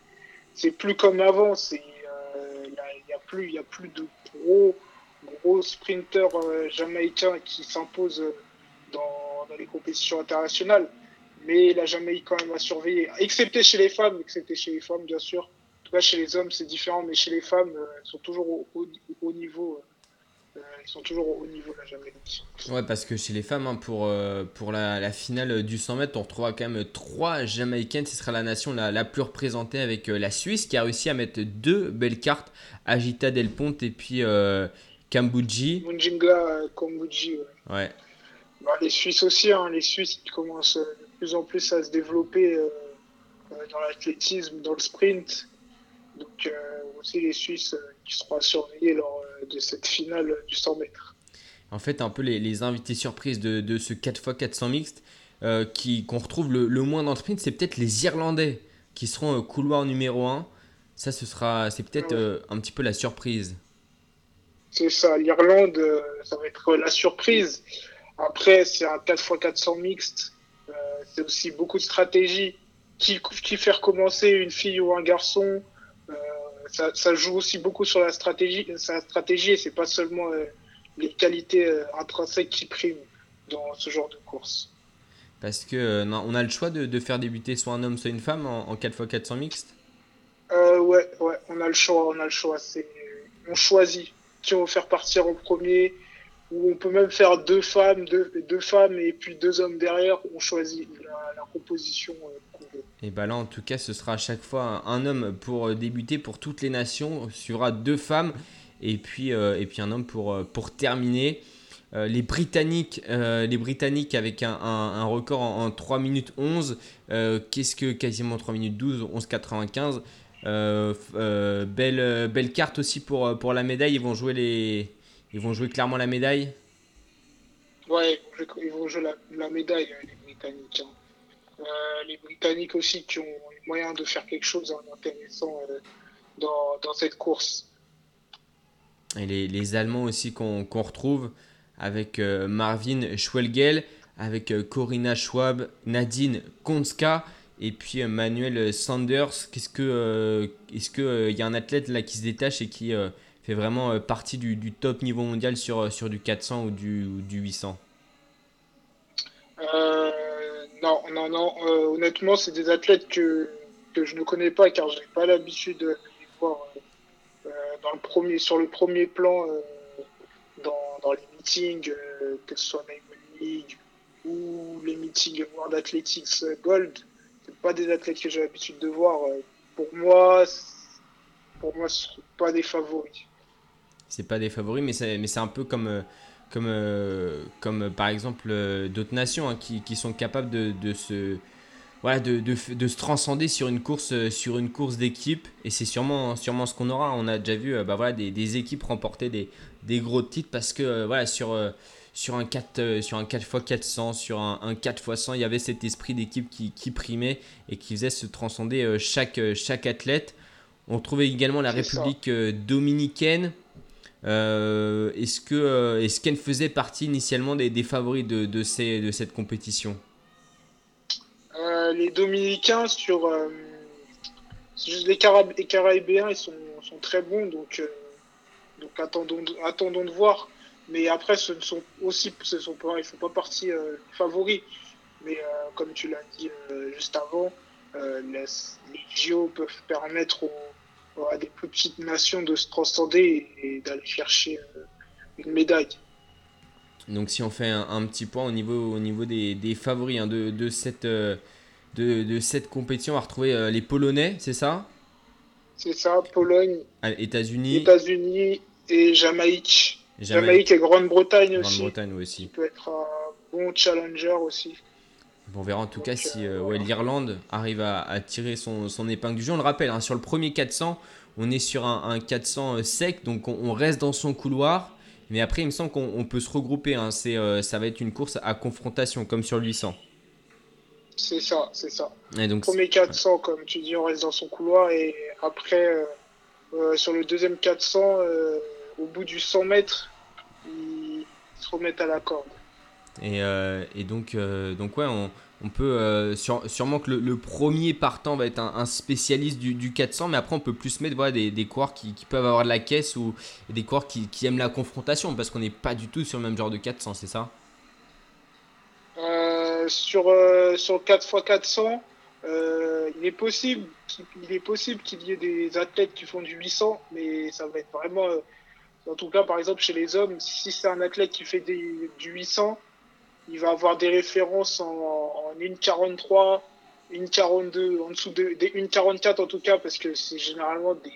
c'est plus comme avant. Euh, il y, a, y a plus y a plus de gros gros sprinteurs jamaïcains qui s'imposent dans, les compétitions internationales. Mais la Jamaïque quand même à surveiller, excepté chez les femmes, excepté chez les femmes bien sûr. En tout cas chez les hommes c'est différent, mais chez les femmes elles sont toujours au niveau. Euh, ils sont toujours au haut niveau la Jamaïque. Ouais, parce que chez les femmes, hein, pour, euh, pour la, la finale du 100 mètres, on retrouvera quand même trois Jamaïcaines. Ce sera la nation la, la plus représentée avec euh, la Suisse qui a réussi à mettre deux belles cartes Agita Del Ponte et puis euh, Kambuji. Kombuji, ouais. Ouais. Bah, les Suisses aussi, hein, les Suisses qui commencent de plus en plus à se développer dans l'athlétisme, dans le sprint. Donc euh, aussi les Suisses euh, qui seront à surveiller lors euh, de cette finale du 100 mètres. En fait, un peu les, les invités surprises de, de ce 4x400 mixte euh, qui, qu'on retrouve le, le moins dans le sprint, c'est peut-être les Irlandais qui seront au couloir numéro 1. Ça, ce sera, c'est peut-être Ouais. euh, un petit peu la surprise. C'est ça, l'Irlande, ça va être la surprise. Après, c'est un 4x400 mixte. Euh, c'est aussi beaucoup de stratégie. Qui, qui faire commencer une fille ou un garçon ça, ça joue aussi beaucoup sur la stratégie. Sa stratégie, et c'est pas seulement euh, les qualités euh, intrinsèques qui priment dans ce genre de course. Parce que euh, non, on a le choix de, de faire débuter soit un homme, soit une femme en, en 4x400 mixte. Ouais, ouais, on a le choix, on a le choix. C'est, on choisit qui on veut faire partir en premier, ou on peut même faire deux femmes, deux, deux femmes et puis deux hommes derrière. On choisit la, la composition qu'on. Et bah là, en tout cas, ce sera à chaque fois un, homme pour euh, débuter pour toutes les nations. Il deux femmes et puis, euh, et puis un homme pour, euh, pour terminer. Les, Britanniques, les Britanniques avec un, un- record en, en 3 minutes 11. euh, Qu'est-ce que quasiment 3 minutes 12, 11,95. Euh, f- euh, belle, belle carte aussi pour, pour la médaille. Ils vont jouer, les, ils vont jouer clairement la médaille. Ouais, ils vont jouer- la, médaille, les Britanniques. hein. Euh, les Britanniques aussi qui ont les moyens de faire quelque chose d'intéressant euh, dans, dans cette course. Et les, les Allemands aussi qu'on qu'on retrouve avec euh, Marvin Schwelgel, avec euh, Corinna Schwab, Nadine Konska et puis euh, Manuel Sanders. Qu'est-ce que, euh, est-ce que il y a un athlète là qui se détache et qui fait vraiment partie du, du, top niveau mondial sur, sur du 400 ou du, du 800 Non, non, non. honnêtement, c'est des athlètes que, que je ne connais pas car je n'ai pas l'habitude de les voir dans le premier, sur le premier plan dans, dans, les meetings, que ce soit Diamond League ou les meetings World Athletics Gold, c'est pas des athlètes que j'ai l'habitude de voir. Pour moi, pour moi, ce sont pas des favoris. C'est pas des favoris, mais c'est un peu comme, comme, comme par exemple d'autres nations hein, qui, qui, sont capables de, de se voilà, de, de, de, se transcender sur une course, sur une course d'équipe. Et c'est sûrement, sûrement ce qu'on aura. On a déjà vu bah, voilà, des, des équipes remporter des, des, gros titres parce que voilà, sur, sur un 4 euh, sur un 4x400, sur un, un 4x100, il y avait cet esprit d'équipe qui, qui, primait et qui faisait se transcender euh, chaque, euh, chaque athlète. On trouvait également la République dominicaine. Est-ce que est-ce qu'elle faisait partie initialement des, des favoris de, de, ces, de cette compétition? Les Dominicains sur les, Carab les Caraïbéens ils sont, très bons donc donc attendons attendons de voir mais après, ce ne sont aussi, ce sont pas, ils font pas partie euh, favoris. Mais euh, comme tu l'as dit euh, juste avant, les, les JO peuvent permettre à des plus petites nations de se transcender et, d'aller chercher une médaille. Donc si on fait un, petit point au niveau, au niveau des, des favoris hein, de, de, cette, de, de, cette compétition, on va retrouver les Polonais, c'est ça? C'est ça, Pologne, États-Unis États-Unis et Jamaïque. Jamaïque et Grande-Bretagne aussi. Grande-Bretagne aussi. peut être un bon challenger aussi. On verra en tout cas si euh, ouais, l'Irlande arrive à, à tirer son, son, épingle du jeu. On le rappelle, hein, sur le premier 400, on est sur un, un 400 euh, sec, donc on, on, reste dans son couloir. Mais après, il me semble qu'on peut se regrouper. Hein. Euh, ça va être une course à confrontation, comme sur le 800. C'est ça, c'est ça. Et donc, premier 400, comme tu dis, on reste dans son couloir. Et après, euh, euh, sur le deuxième 400, au bout du 100 mètres, ils se remettent à la corde. Et, euh, et donc, euh, donc, ouais, on, on peut euh, sûrement que le, premier partant va être un, spécialiste du, du, 400, mais après, on peut plus mettre des, des coureurs qui, qui, peuvent avoir de la caisse ou des coureurs qui, aiment la confrontation parce qu'on n'est pas du tout sur le même genre de 400, c'est ça? Sur, sur 4x400, il est possible qu'il possible qu'il y ait des athlètes qui font du 800, mais ça va être vraiment en tout cas, par exemple, chez les hommes, si c'est un athlète qui fait du 800, il va avoir des références en, en 1,43, 1,42, en dessous de, des 1,44 en tout cas, parce que c'est généralement des,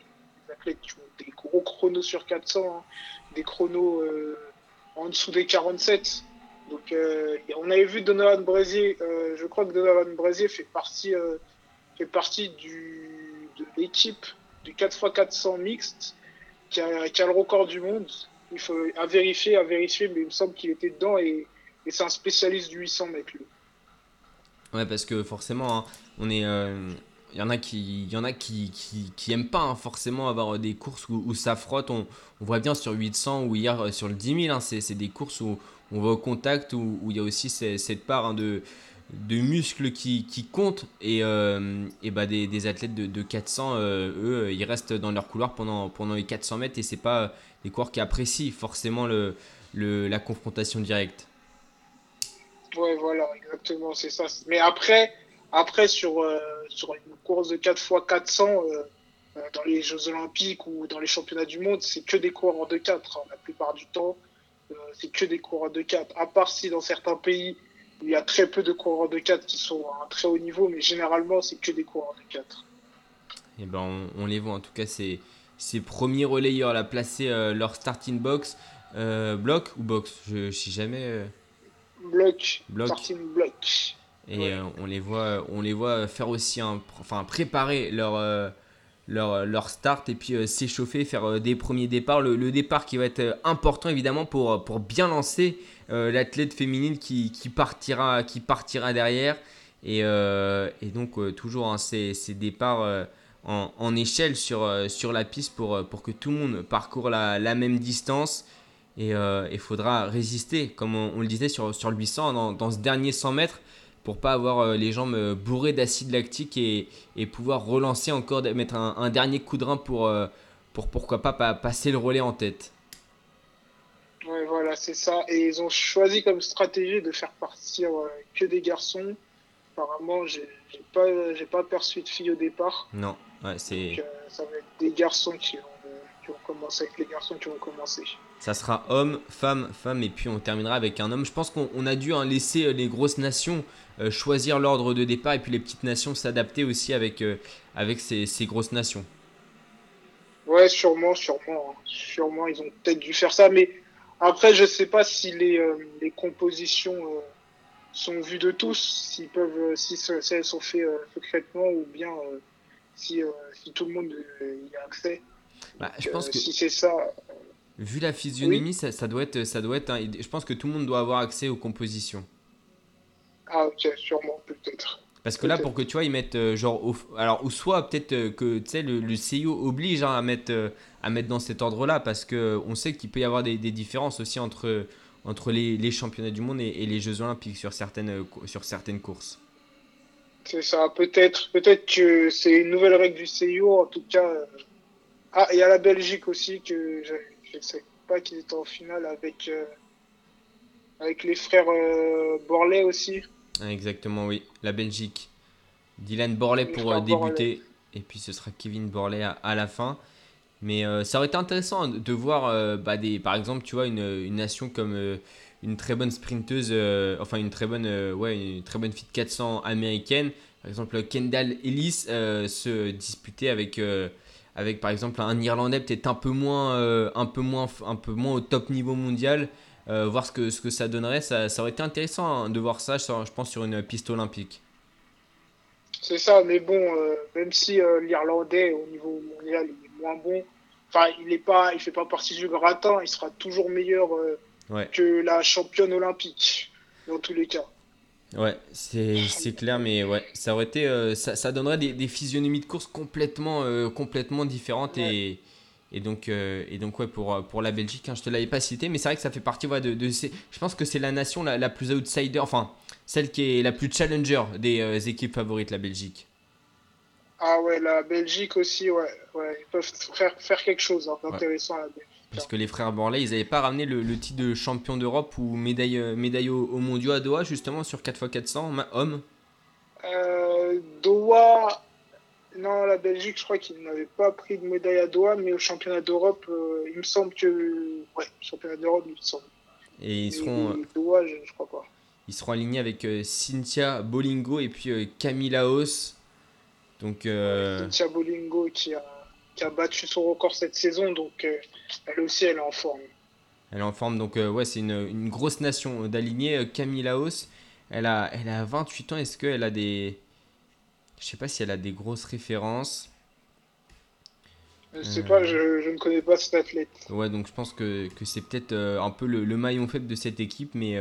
athlètes qui ont des gros chronos sur 400, hein, des chronos euh, en dessous des 47. Donc, euh, on avait vu Donovan Brazier, euh, je crois que Donovan Brazier fait partie, fait partie du, de l'équipe du 4x400 mixte qui a, le record du monde. Il faut à vérifier, à vérifier, mais il me semble qu'il était dedans et c'est un spécialiste du 800 mètres. Lui. Ouais, parce que forcément, hein, on est. Euh, il y en a qui, y en a qui, qui, aiment pas hein, forcément avoir des courses où, ça frotte. On, voit bien sur 800 ou hier euh, sur le 10 000, hein, c'est des courses où on va au contact, où, il y a aussi cette, part de, muscles qui, qui comptent et, euh, bah des, athlètes de, de 400 euh, eux ils restent dans leur couloir pendant, les 400 mètres et c'est pas des coureurs qui apprécient forcément la confrontation directe ouais voilà exactement c'est ça mais après après sur, euh, sur une course de 4 x 400 dans les Jeux Olympiques ou dans les championnats du monde c'est que des coureurs de 4 hein, la plupart du temps c'est que des coureurs de 4 à part si dans certains pays il y a très peu de coureurs de 4 qui sont à un très haut niveau, mais généralement, c'est que des coureurs de 4. Et ben, on, les voit en tout cas, ces, ces premiers relayeurs à placer euh, leur starting box. Euh, bloc ou box? Je sais jamais. Euh... Starting block. Et ouais. euh, on, les voit, on les voit faire aussi, un, enfin, préparer leur, euh, leur, leur start et puis s'échauffer, faire des premiers départs. Le, le, départ qui va être important évidemment pour, pour bien lancer euh, l'athlète féminine qui, qui, partira, qui partira derrière. Et, euh, et donc, euh, toujours hein, ces, ces, départs en, en, échelle sur, sur la piste pour, pour que tout le monde parcourt la, la même distance. Et il faudra résister, comme on, le disait sur, sur le 800, dans, dans ce dernier 100 mètres, pour pas avoir les jambes bourrées d'acide lactique et, et, pouvoir relancer encore, mettre un, un dernier coup de rein pour, pour pourquoi pas, pas passer le relais en tête. Ouais, voilà, c'est ça. Et ils ont choisi comme stratégie de faire partir que des garçons. Apparemment, j'ai pas, pas perçu de filles au départ. Non, ouais, c'est. Euh, ça va être des garçons qui vont, qui vont commencer avec les garçons qui vont commencer. Ça sera homme, femme, femme, et puis on terminera avec un homme. Je pense qu'on a dû hein, laisser euh, les grosses nations euh, choisir l'ordre de départ, et puis les petites nations s'adapter aussi avec, avec ces, ces, grosses nations. Ouais, sûrement, sûrement. Hein. Sûrement, ils ont peut-être dû faire ça, mais après, je sais pas si les, les compositions sont vues de tous, s'ils peuvent, si, si, elles sont faites euh, secrètement ou bien euh, si, euh, si, tout le monde y a accès. Bah, je pense que si c'est ça. Vu la physionomie, ça, ça, doit être, ça doit être. je pense que tout le monde doit avoir accès aux compositions. Ah ok, sûrement peut-être. Parce que là, pour que tu vois, ils mettent genre, alors ou soit peut-être que tu sais le, le CIO oblige hein, à mettre à mettre dans cet ordre-là, parce que on sait qu'il peut y avoir des, des différences aussi entre entre les, championnats du monde et, les Jeux olympiques sur certaines, euh, sur certaines courses. C'est ça, peut-être peut-être que c'est une nouvelle règle du CIO, en tout cas. Euh, ah, il y a la Belgique aussi, que je ne sais pas qu'ils étaient en finale avec, euh, avec les frères Borlet aussi. Ah, exactement, oui, la Belgique. Dylan Borlet pour débuter, et puis ce sera Kevin Borlet à la fin. Mais euh, ça aurait été intéressant de voir, euh, bah, des, par exemple, tu vois, une, une nation comme euh, une très bonne sprinteuse, enfin une très bonne, ouais, une très bonne fit 400 américaine, par exemple Kendall Ellis, se disputer avec, avec, par exemple, un Irlandais peut-être un peu moins, un peu moins, un peu moins au top niveau mondial. voir ce que, ce que ça donnerait, ça, ça aurait été intéressant hein, de voir ça, je pense, sur une piste olympique. C'est ça, mais bon, même si l'Irlandais au niveau mondial moins bon. Enfin, il est pas, il fait pas partie du gratin. Il sera toujours meilleur euh, que la championne olympique dans tous les cas. Ouais, c'est clair, mais ouais, ça aurait été, euh, ça, ça, donnerait des, des, physionomies de course complètement, euh, complètement différentes et, et donc, et donc ouais, pour, pour la Belgique, hein, je te l'avais pas cité, mais c'est vrai que ça fait partie ouais, de, de ces, je pense que c'est la nation la, la, plus outsider, enfin celle qui est la plus challenger des équipes favorites, la Belgique. Ah ouais, la Belgique aussi, ouais. ouais. Ils peuvent faire, faire quelque chose hein, d'intéressant à la Belgique. Parce que les frères Borley, ils n'avaient pas ramené le, le, titre de champion d'Europe ou médaille, euh, médaille au, au mondiaux à Doha, justement, sur 4x400 hommes euh, Doha, non, la Belgique, je crois qu'ils n'avaient pas pris de médaille à Doha, mais au championnat d'Europe, euh, il me semble que. Ouais, championnat d'Europe, il me semble. Et ils seront. Et Doha, je, je, crois pas. Ils seront alignés avec euh, Cynthia Bolingo et puis Camille Laos donc, euh... Bolingo qui a, qui a, battu son record cette saison, donc euh, elle aussi elle est en forme. Elle est en forme, donc euh, ouais, c'est une, une, grosse nation d'aligner. Euh, Camille Laos, elle a, elle a 28 ans. Est-ce qu'elle a des. Je sais pas si elle a des grosses références. Je sais pas, je, je, ne connais pas cet athlète. Ouais, donc je pense que, que c'est peut-être un peu le, le, maillon faible de cette équipe, mais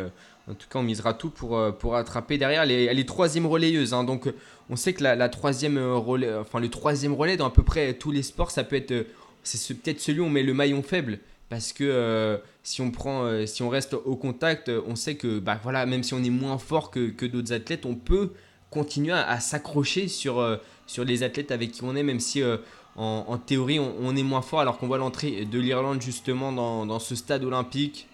en tout cas, on misera tout pour, pour attraper derrière. Elle est troisième relayeuse, hein, donc on sait que la, troisième euh, enfin le troisième relais dans à peu près tous les sports, ça peut être, euh, c'est peut-être celui où on met le maillon faible. Parce que euh, si on prend, si on reste au contact, on sait que, bah voilà, même si on est moins fort que, que d'autres athlètes, on peut continuer à, s'accrocher sur, sur les athlètes avec qui on est, même si en, théorie on, est moins fort, alors qu'on voit l'entrée de l'Irlande justement dans, dans ce stade olympique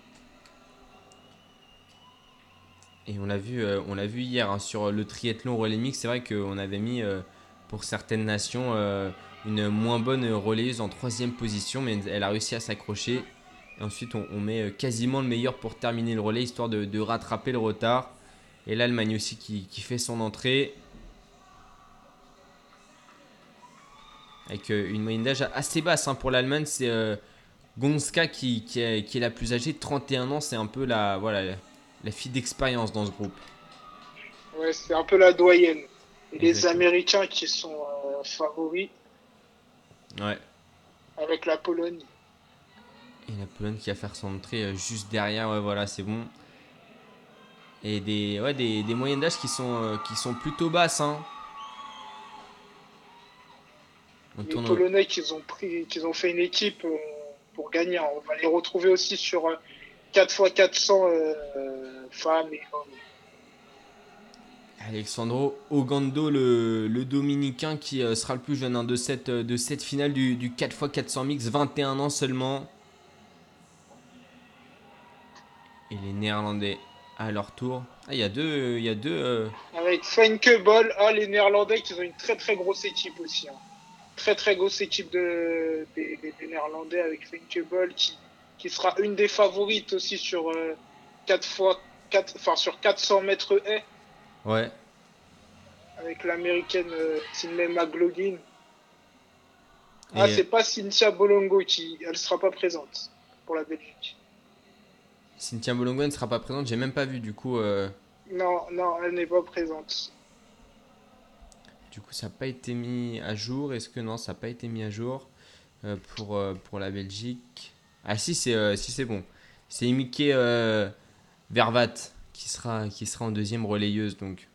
et on l'a vu, euh, on l'a vu hier hein, sur le triathlon relais mix. C'est vrai qu'on avait mis euh, pour certaines nations euh, une moins bonne relayeuse en troisième position, mais elle a réussi à s'accrocher. Ensuite, on, met quasiment le meilleur pour terminer le relais, histoire de, rattraper le retard. Et l'Allemagne aussi qui, fait son entrée. Avec une moyenne d'âge assez basse hein, pour l'Allemagne. C'est Gonska qui, qui, est, qui, est, la plus âgée, 31 ans. C'est un peu la, voilà, la fille d'expérience dans ce groupe. Ouais, c'est un peu la doyenne. Et les Américains qui sont euh, favoris. Ouais. Avec la Pologne. Et la Pologne qui va faire son entrée euh, juste derrière, ouais, voilà, c'est bon. Et des, ouais, des, des moyennes d'âge qui sont, euh, qui sont plutôt basses. Hein. les Polonais qui ont, pris, qui ont fait une équipe pour gagner. On va les retrouver aussi sur 4 x 400 euh, femmes et hommes. Alexandro Ogando, le, le Dominicain qui euh, sera le plus jeune hein, de, cette, euh, de cette finale du, du 4x400 mix, 21 ans seulement. Et les Néerlandais à leur tour. Ah, il y a deux. Il y a deux euh, Avec Fenke Ball, ah, les Néerlandais qui ont une très très grosse équipe aussi. hein. Très très grosse équipe de, des, Néerlandais avec Fenke Ball qui, qui sera une des favorites aussi sur, euh, 4 fois 4, enfin, sur 400 mètres haies Ouais. avec l'américaine euh, Sidney McLaughlin. Ah, c'est pas Cynthia Bolongo qui. Elle sera pas présente pour la Belgique. Cynthia Bolongo ne sera pas présente, j'ai même pas vu du coup. euh, Non, non, elle n'est pas présente. Du coup, ça n'a pas été mis à jour. Est-ce que non, ça n'a pas été mis à jour euh, pour, euh, pour la Belgique? Ah si, c'est euh, si c'est bon. C'est Mickey euh, Vervat qui sera, qui sera en deuxième relayeuse. Donc.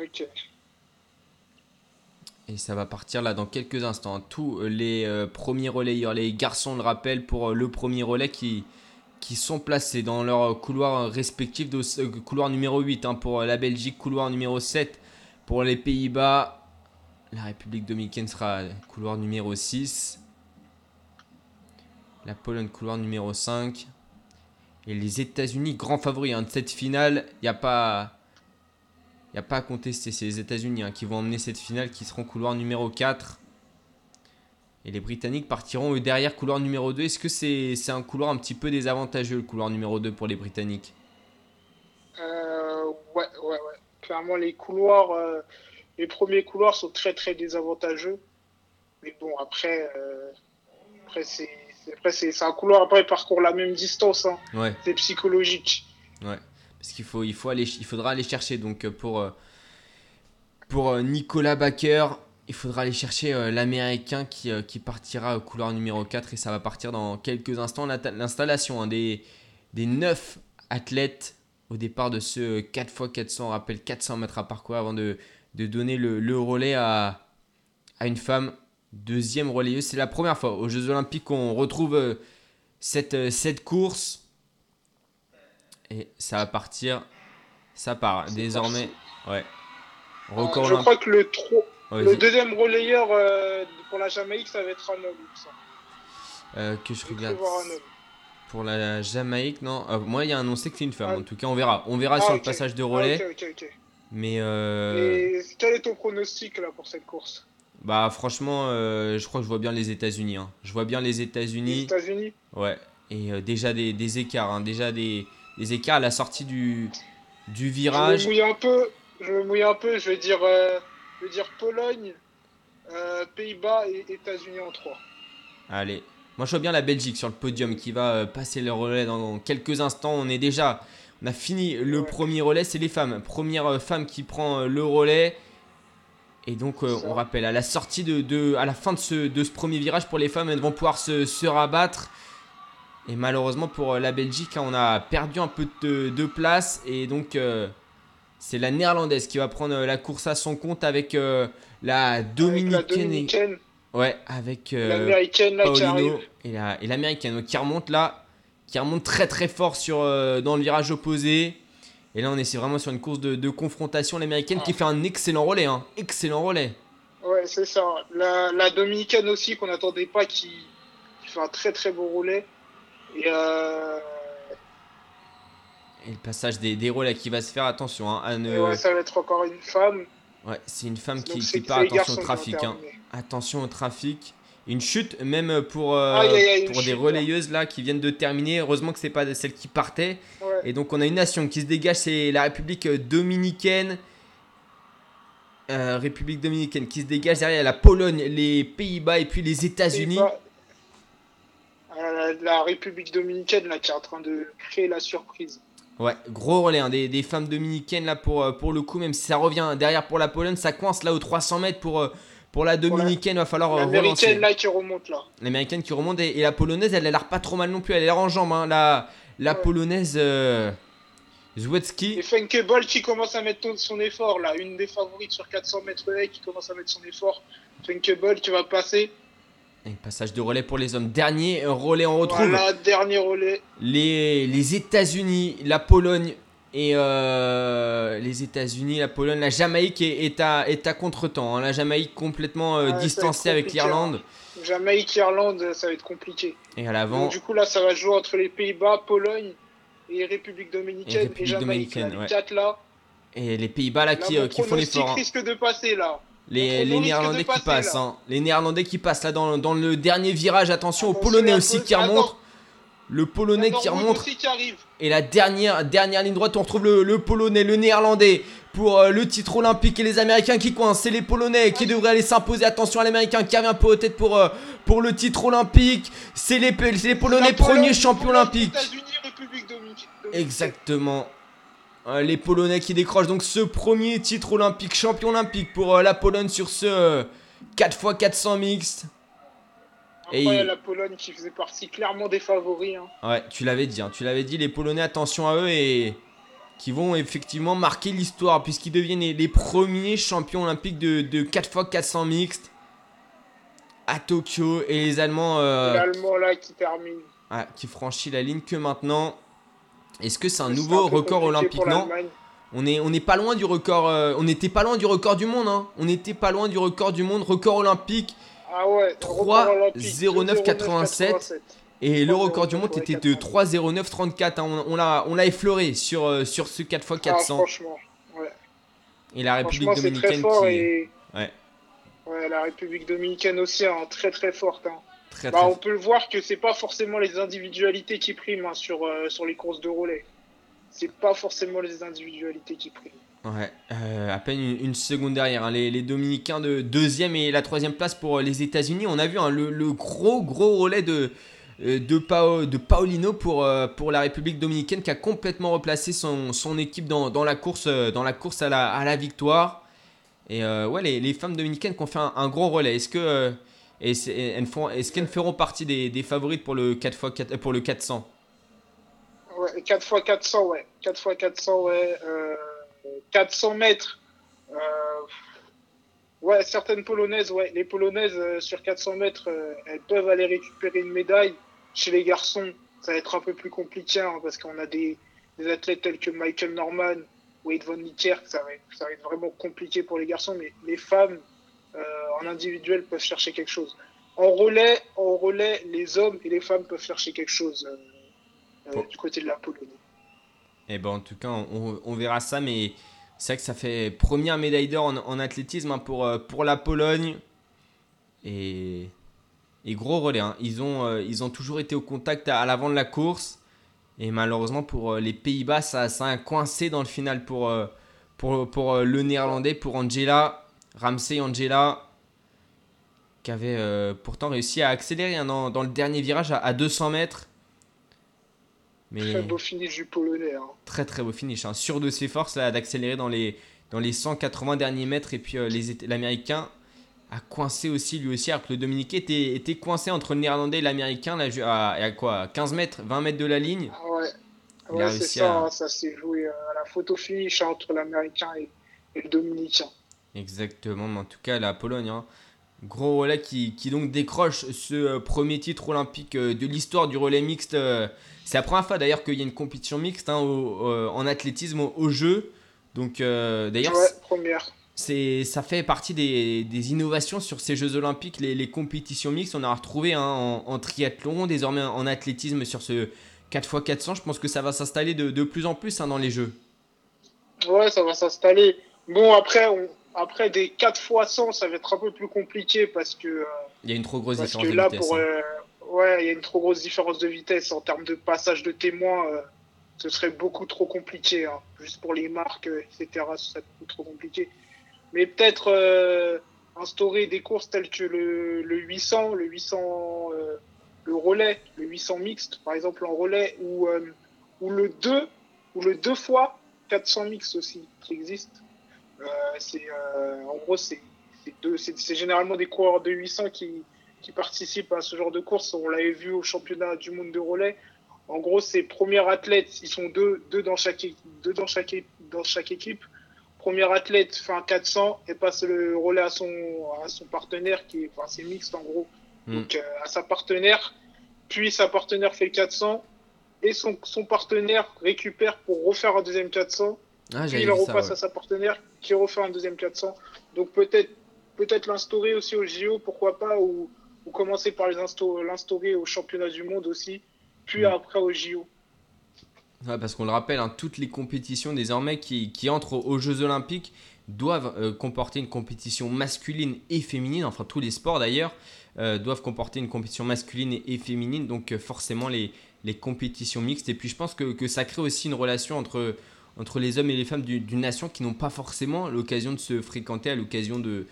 Ok. Et ça va partir là dans quelques instants. Tous les euh, premiers relayeurs, les garçons, on le rappelle, pour le premier relais qui, qui sont placés dans leur couloir respectif, de, couloir numéro 8 hein, pour la Belgique, couloir numéro 7 pour les Pays-Bas. La République dominicaine sera couloir numéro 6. La Pologne, couloir numéro 5. Et les États-Unis, grand favori hein, de cette finale. Il n'y a pas. A pas à contester, c'est les États-Unis hein, qui vont emmener cette finale, qui seront couloir numéro 4. Et les Britanniques partiront derrière couloir numéro 2. Est-ce que c'est un couloir un petit peu désavantageux, le couloir numéro 2 pour les Britanniques? Euh, ouais, ouais, ouais. Clairement, les couloirs, euh, les premiers couloirs sont très, très désavantageux. Mais bon, après, euh, après c'est- après, c'est un couloir, après, il parcourt la même distance. Hein. Ouais, C'est psychologique. parce qu'il faut, il faut aller, il faudra aller chercher. Donc euh, pour, euh, pour euh, Nicolas Baker, il faudra aller chercher l'Américain qui, qui partira au couloir numéro 4 et ça va partir dans quelques instants. L'installation hein, des, des 9 athlètes au départ de ce 4x400, on rappelle 400 mètres à parcourir avant de, de donner le, le relais à, à une femme. Deuxième relayeuse, c'est la première fois aux Jeux Olympiques qu'on retrouve euh, cette, euh, cette course. Et ça va partir, ça part. Désormais, ouais. Record je crois que le, tro- Ouais, le deuxième relayeur euh, pour la Jamaïque, ça va être un homme. il me semble. Euh, que je Je regarde homme. pour la Jamaïque, non. Euh, moi, il y a annoncé que c'est une femme. Ah. En tout cas, on verra. On verra Ah, sur le passage de Ah, relais. ok, ok, ok. Mais euh, Et quel est ton pronostic là pour cette course? Bah franchement, euh, je crois que je vois bien les États-Unis. hein. Je vois bien les Les États-Unis. États-Unis Ouais. Et euh, déjà des, des écarts, hein. déjà des, des écarts à la sortie du du Je me virage. mouille un peu. Je me mouille un peu. Je vais dire, euh, je vais dire Pologne, Pays-Bas et États-Unis en 3. Allez. Moi, je vois bien la Belgique sur le podium qui va passer le relais dans quelques instants. On est déjà. On a fini le Ouais. premier relais, c'est les femmes. Première femme qui prend le relais. Et donc, euh, on rappelle, à la sortie de, de- à la fin de ce, de ce premier virage pour les femmes, elles vont pouvoir se, se rabattre. Et malheureusement pour euh, la Belgique, hein, on a perdu un peu de, de place. Et donc, euh, c'est la néerlandaise qui va prendre la course à son compte avec euh, la Avec la dominicaine. et- Ouais, avec l'américaine là qui Paulino arrive. et la- et l'américaine qui remonte là, qui remonte très très fort sur, dans le virage opposé. Et là, on est vraiment sur une course de, de confrontation. L'américaine qui fait un excellent relais, hein. excellent relais. Ouais, c'est ça. La, la Dominicaine aussi qu'on n'attendait pas qui, qui fait un très très beau relais. Et euh, Et le passage des, des relais qui va se faire, attention, hein, à ne- ouais, ça va être encore une femme. Ouais, c'est une femme qui, Donc, qui part, les attention au trafic. hein. Attention au trafic. Une chute, même pour, euh, pour des chute, relayeuses là qui viennent de terminer. Heureusement que c'est pas celle qui partait. Ouais. Et donc on a une nation qui se dégage, c'est la République dominicaine. Euh, République dominicaine qui se dégage derrière la Pologne, les Pays-Bas et puis les États-Unis. Euh, La, République dominicaine là qui est en train de créer la surprise. Ouais, gros relais, hein, des, des femmes dominicaines là pour, euh, pour le coup, même si ça revient derrière pour la Pologne, ça coince là aux 300 mètres pour, euh, pour la dominicaine, va falloir euh. L'américaine là qui remonte là. L'américaine qui remonte et, et la polonaise, elle a l'air pas trop mal non plus, elle a l'air en jambes. hein. La, la Ouais. polonaise euh, Et Złecki, Fenke Ball qui commence à mettre son effort là, une des favorites sur 400 mètres haies qui commence à mettre son effort. Fenke Ball qui va passer. Et passage de relais pour les hommes. Dernier relais, on retrouve Voilà, dernier relais. les, les États-Unis, la Pologne et euh, les États-Unis, la Pologne, la Jamaïque est, est à, est à contre-temps. hein. La Jamaïque complètement euh, être distancée avec compliqué, l'Irlande. Jamaïque, Irlande, ça va être compliqué. Et à Donc, l'avant, du coup, là, ça va jouer entre les Pays-Bas, Pologne et République dominicaine Et et, République Jamaïque. dominicaine, là, les ouais. là. et les Pays-Bas là, Là, qui, mon euh, qui font l'effort. hein. risque de passer là. Les, Néerlandais qui passent. hein. Les Néerlandais qui passent là dans, dans le dernier virage. Attention, aux Attention, Polonais aussi qui remontent. Le Polonais qui remonte. aussi qui arrive. Et la dernière, dernière ligne droite, on retrouve le, le Polonais, le Néerlandais pour euh, le titre olympique et les Américains qui coincent. C'est les Polonais qui devraient aller s'imposer. Attention à l'Américain qui revient un peu aux têtes pour, euh, pour le titre olympique. C'est les, Polonais premiers champions olympiques. Exactement. Euh, les Polonais qui décrochent donc ce premier titre olympique, champion olympique pour la Pologne sur ce euh, 4x400 mixte. Après, Et il y a il- la Pologne qui faisait partie clairement des favoris. hein. Ouais, tu l'avais dit, hein, tu l'avais dit, les Polonais, attention à eux et qui vont effectivement marquer l'histoire puisqu'ils deviennent les, premiers champions olympiques de, de 4x400 mixtes à Tokyo et les Allemands euh, L'Allemand là qui termine. ah, qui franchit la ligne que maintenant. Est-ce que c'est un nouveau record olympique? Non, on est on n'est pas loin du record. euh, on n'était pas loin du record du monde. Hein. On n'était pas loin du record du monde, record olympique. Ah ouais, 3, record olympique, 09, 87. Et le record du monde était de 3,09,34. hein. On, on l'a effleuré sur, euh, sur ce 4x400. Ah, franchement, ouais. et la République dominicaine qui et Ouais. ouais, la République dominicaine aussi hein, très très forte. hein. très Bah, très on peut le voir que c'est pas forcément les individualités qui priment sur, euh, sur les courses de relais. C'est pas forcément les individualités qui priment. Ouais, euh, à peine une, seconde derrière. hein. Les, les Dominicains de deuxième et la troisième place pour euh, les États-Unis. On a vu hein, le, le gros gros relais de, euh, de, Pao- de Paolino pour, pour la République dominicaine qui a complètement replacé son, son équipe dans, dans la course, dans la course à, la, à la victoire. Et ouais, les, les femmes dominicaines qui ont fait un, gros relais. Est-ce que font- est-ce qu'elles feront partie des, des favorites pour le 4x4, euh, pour le 400 Ouais, 4 x 400, ouais. 4 x 400, ouais. 400 mètres. Euh, ouais, certaines polonaises, ouais. Les polonaises euh, sur 400 mètres, euh, elles peuvent aller récupérer une médaille. Chez les garçons, ça va être un peu plus compliqué hein, parce qu'on a des, des athlètes tels que Michael Norman, Wade Von Niekerk. Ça va, être, ça va être vraiment compliqué pour les garçons, mais les femmes en individuel peuvent chercher quelque chose. En relais, en relais, les hommes et les femmes peuvent chercher quelque chose. Bon. du côté de la Pologne. Eh ben, en tout cas, on, verra ça, mais c'est vrai que ça fait première médaille d'or en, athlétisme hein, pour, euh, pour la Pologne. Et, et gros relais, hein. ils, ont, euh, ils ont toujours été au contact à, l'avant de la course. Et malheureusement, pour euh, les Pays-Bas, ça, ça a coincé dans le final pour, pour, pour le néerlandais, pour Angela, Ramsey Angela, qui avait pourtant réussi à accélérer hein, dans, dans le dernier virage à, à 200 mètres. Mais... Très beau finish du Polonais. hein. Très très beau finish, hein. sûr de ses forces là d'accélérer dans les, dans les 180 derniers mètres et puis euh, les l'américain a coincé aussi lui aussi alors que le Dominicain était, était coincé entre le néerlandais et l'américain là à, à quoi à 15 mètres 20 mètres de la ligne Ah ouais, ouais c'est ça, à- hein, ça s'est joué euh, à la photo finish hein, entre l'Américain et, et le Dominicain. exactement mais en tout cas la Pologne hein. gros relais qui, qui donc décroche ce euh, premier titre olympique de l'histoire du relais mixte c'est la première fois d'ailleurs qu'il y a une compétition mixte hein, au- euh, en athlétisme au, au jeu donc euh, d'ailleurs Ouais, première. c'est ça fait partie des, des innovations sur ces Jeux Olympiques, les, les compétitions mixtes. On a retrouvé hein, en, en triathlon, désormais en athlétisme sur ce 4x400. Je pense que ça va s'installer de, de plus en plus hein, dans les Jeux. Ouais, ça va s'installer. Bon, après, on, après des 4 fois 100, ça va être un peu plus compliqué parce que, euh, Il y a une trop grosse parce différence que là, pour, euh, ouais, il y a une trop grosse différence de vitesse en termes de passage de témoins. euh, ce serait beaucoup trop compliqué. hein. Juste pour les marques, euh, etc., ce serait beaucoup trop compliqué. Mais peut-être euh, instaurer des courses telles que le, le 800, le 800, euh, le relais, le 800 mixte, par exemple en relais, ou, ou le 2, ou le 2 fois 400 mixte aussi, qui existe. C'est, en gros, c'est- c'est généralement des coureurs de 800 qui, qui participent à ce genre de course. On l'avait vu au championnat du monde de relais. En gros, ces premiers athlètes, ils sont deux, deux, dans, chaque, deux dans, chaque, dans chaque équipe. Premier athlète fait un 400 et passe le relais à son, à son partenaire, qui est, enfin, c'est mixte en gros. Mm. donc euh, à sa partenaire, puis sa partenaire fait le 400 et son, son partenaire récupère pour refaire un deuxième 400, Ah, puis il ça, repasse ouais. à sa partenaire qui refait un deuxième 400. Donc peut-être peut-être l'instaurer aussi au JO, pourquoi pas, ou, ou commencer par l'instaurer au championnat du monde aussi, puis après au JO. Ouais, parce qu'on le rappelle, hein, toutes les compétitions désormais qui, qui entrent aux Jeux Olympiques doivent euh, comporter une compétition masculine et féminine, enfin tous les sports d'ailleurs euh, doivent comporter une compétition masculine et, et féminine, donc euh, forcément les, les compétitions mixtes. Et puis je pense que, que ça crée aussi une relation entre, entre les hommes et les femmes du- d'une nation qui n'ont pas forcément l'occasion de se fréquenter à l'occasion de...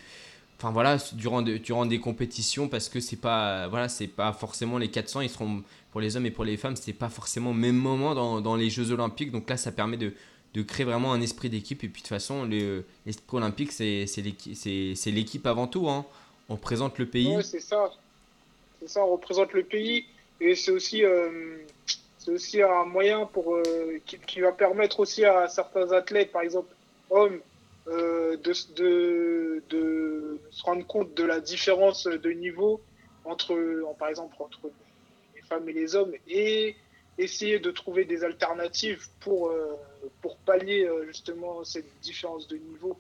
Enfin voilà, durant, de- durant des compétitions, parce que c'est pas, voilà, c'est pas forcément les 400, ils seront pour les hommes et pour les femmes, c'est pas forcément au même moment dans, dans les Jeux Olympiques. Donc là, ça permet de, de créer vraiment un esprit d'équipe. Et puis de toute façon, le- l'esprit olympique, c'est c'est l'équi- c'est- c'est l'équipe avant tout. hein. On présente le pays. C'est ça. C'est ça, on représente le pays. Et c'est aussi, euh, c'est aussi un moyen pour, euh, qui, qui va permettre aussi à certains athlètes, par exemple hommes, euh, de, de, de se rendre compte de la différence de niveau entre, en- par exemple, entre les femmes et les hommes et essayer de trouver des alternatives pour, euh, pour pallier euh, justement cette différence de niveau.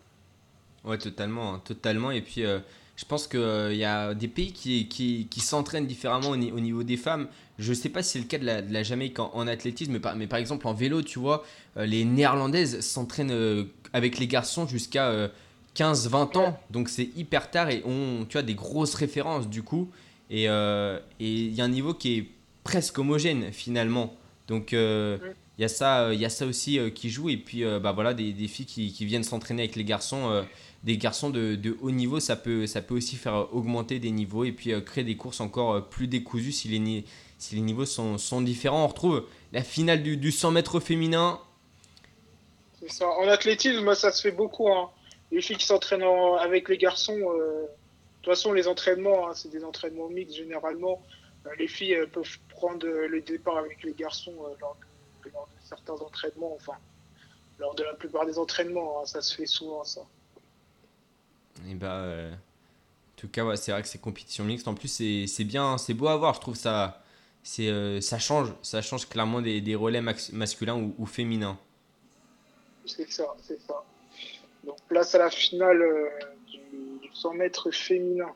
Ouais, totalement, hein, totalement. Et puis, je pense qu'il y a des pays qui, qui, s'entraînent différemment au niveau des femmes. Je sais pas si c'est le cas de la, de la Jamaïque en, athlétisme, mais par, mais par exemple en vélo, tu vois, euh, les Néerlandaises s'entraînent euh, avec les garçons jusqu'à euh, 15-20 ans. Donc c'est hyper tard et ont, tu as des grosses références du coup. Et euh, il y a un niveau qui est presque homogène finalement. Donc euh, il y a ça, euh, aussi euh, qui joue. Et puis euh, bah voilà, des, des filles qui, qui viennent s'entraîner avec les garçons. euh, des garçons de, de haut niveau, ça peut, ça peut aussi faire euh, augmenter des niveaux et puis euh, créer des courses encore euh, plus décousues si les, si les niveaux sont, sont différents. On retrouve la finale du, du 100 mètres féminin. C'est ça. En athlétisme, ça se fait beaucoup. Hein. Les filles qui s'entraînent en- avec les garçons, euh, de toute façon, les entraînements, hein, c'est des entraînements mixtes généralement. Euh, les filles peuvent prendre euh, le départ avec les garçons lors, de, lors de certains entraînements, enfin, lors de la plupart des entraînements. hein, ça se fait souvent, ça. Et bah, euh, en tout cas, ouais, c'est vrai que c'est compétition mixte. En plus, c'est c'est bien, c'est beau à voir. Je trouve ça, c'est, euh, ça change, ça change clairement des, des relais masculins ou, ou féminins. C'est ça, c'est ça. Donc, place à la finale euh, du, du 100 mètres féminin.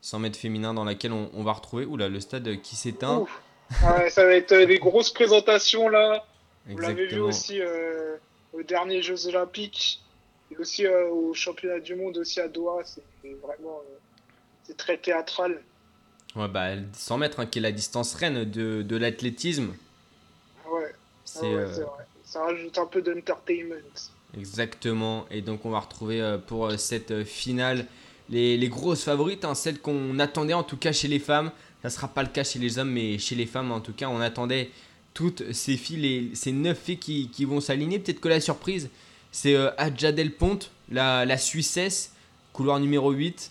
100 mètres féminin dans laquelle on, on va retrouver oula, le stade qui s'éteint. Ouais, ça va être euh, des grosses présentations là. Vous l'avez vu Exactement. aussi euh, aux derniers Jeux Olympiques et aussi euh, au championnat du monde aussi à Doha. C'est vraiment c'est très théâtral. Ouais, bah, 100 mètres, hein, qui est la distance reine de, de l'athlétisme. Ouais, C'est Ah ouais, euh, c'est vrai. Ça rajoute un peu d'entertainment. exactement. Et donc, on va retrouver euh, pour euh, cette finale les, les grosses favorites, hein, celles qu'on attendait en tout cas chez les femmes. Ça ne sera pas le cas chez les hommes, mais chez les femmes, en tout cas, on attendait toutes ces filles, les- ces neuf filles qui, qui vont s'aligner. Peut-être que la surprise, c'est euh, Adja Del Ponte, la, la Suissesse, couloir numéro 8.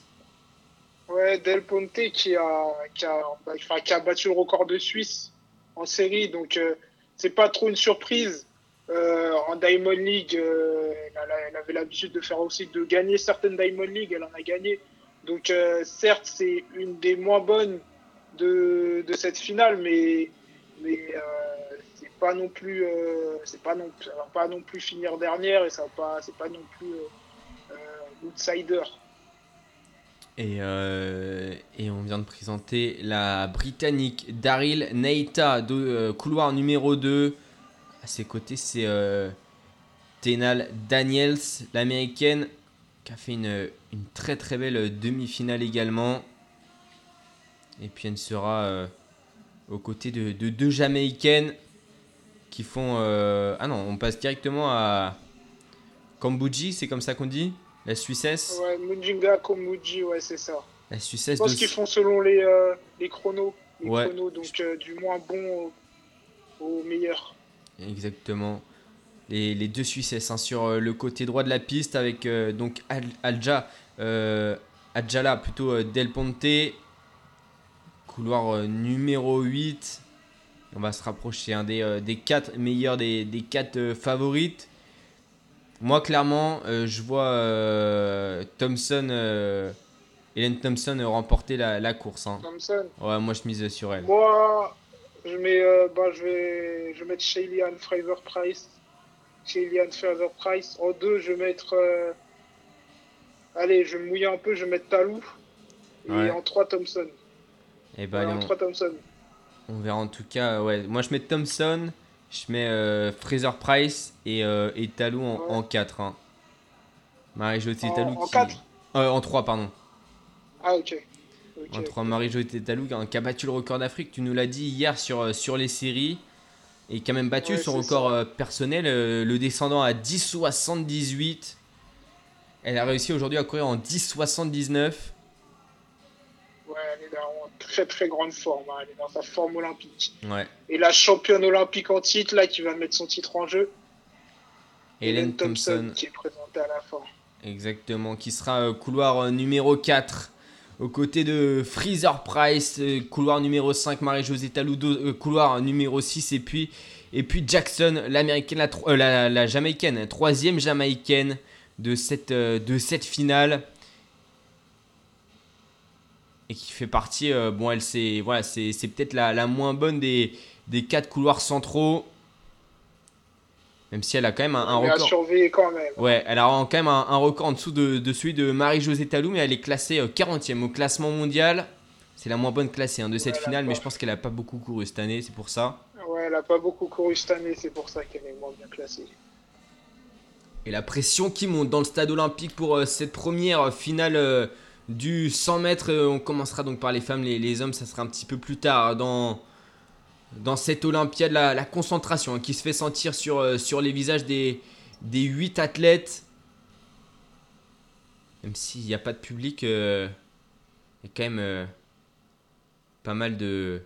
Ouais, Del Ponte qui a, qui a, bah, qui a battu le record de Suisse en série, donc euh, c'est pas trop une surprise. Euh, en Diamond League, euh, elle, elle avait l'habitude de faire aussi de gagner certaines Diamond League, elle en a gagné. Donc euh, certes, c'est une des moins bonnes de, de cette finale, mais mais c'est pas non plus, c'est pas non, va pas non plus finir dernière et ça va pas, c'est pas non plus l'outsider. Et, euh, et on vient de présenter la Britannique Daryl Neita, de, euh, couloir numéro 2. À ses côtés, c'est euh, Tenal Daniels, l'américaine, qui a fait une, très très belle demi-finale également. Et puis elle sera aux côtés de, de deux Jamaïcaines qui font... ah non, on passe directement à Kambuji, c'est comme ça qu'on dit? La Suissesse Ouais, Munjinga Komuji, ouais, c'est ça. La Je Suissesse pense de... qu'ils font selon les, euh, les chronos. Les Ouais. chronos, donc euh, du moins bon au, au meilleur. Exactement. Les, les deux Suissesses hein, sur euh, le côté droit de la piste avec euh, donc Al- Alja, Adjala plutôt Del Ponte, couloir numéro 8. On va se rapprocher un des, des quatre meilleurs des, des quatre favorites. Moi clairement, euh, je vois euh, Thompson euh, Hélène Thompson remporter la, la course. hein. Thompson. Ouais, moi je mise sur elle. Moi, je mets, bah, je vais, je vais mettre Shaylian Fraser Price. Shaylian Fraser Price. En deux, je vais mettre. Allez, je vais me mouiller un peu, je vais mettre Talou. Et Ouais. en trois, Thompson. Et bah, Ouais, allez, en on- trois, Thompson. On verra en tout cas. Ouais, moi je mets Thompson, je mets euh, Fraser Price et, euh, et Talou en, Ouais. en 4. Hein. Marie-Jo Talou en qui. quatre Euh, en 3, pardon. Ah, ok. En 3, Marie-Jo Talou qui a- qui a battu le record d'Afrique. Tu nous l'as dit hier sur, euh, sur les séries. Et qui a même battu Ouais, son record euh, personnel, le descendant à 10,78. Elle a réussi aujourd'hui à courir en 10,79. Elle est dans en très très grande forme. hein. Elle est dans sa forme olympique. Ouais. Et la championne olympique en titre, là, qui va mettre son titre en jeu, Hélène Thompson. qui est présentée à la fin. Exactement, qui sera euh, couloir euh, numéro 4 aux côtés de Freezer Price, euh, couloir numéro 5 Marie-Josée Taludo, euh, couloir numéro 6 et puis, et puis Jackson, l'américaine, la, la, la jamaïcaine, troisième jamaïcaine de cette, de cette finale et qui fait partie, euh, bon elle c'est voilà, c'est peut-être la, la moins bonne des, des quatre couloirs centraux, même si elle a quand même un, un Mais à record. surveiller quand même. Ouais, elle a quand même un, un record en dessous de, de celui de Marie-Josée Talou, mais elle est classée euh, 40e au classement mondial. C'est la moins bonne classée hein, de cette Ouais, finale, mais je pense qu'elle a pas beaucoup couru cette année, c'est pour ça. Ouais, elle a pas beaucoup couru cette année, c'est pour ça qu'elle est moins bien classée. Et la pression qui monte dans le stade olympique pour euh, cette première finale euh, du 100 mètres. Euh, on commencera donc par les femmes, les, hommes, ça sera un petit peu plus tard dans, dans cette Olympiade. La, concentration hein, qui se fait sentir sur, euh, les visages des, des 8 athlètes. Même s'il n'y a pas de public, euh, il y a quand même pas mal de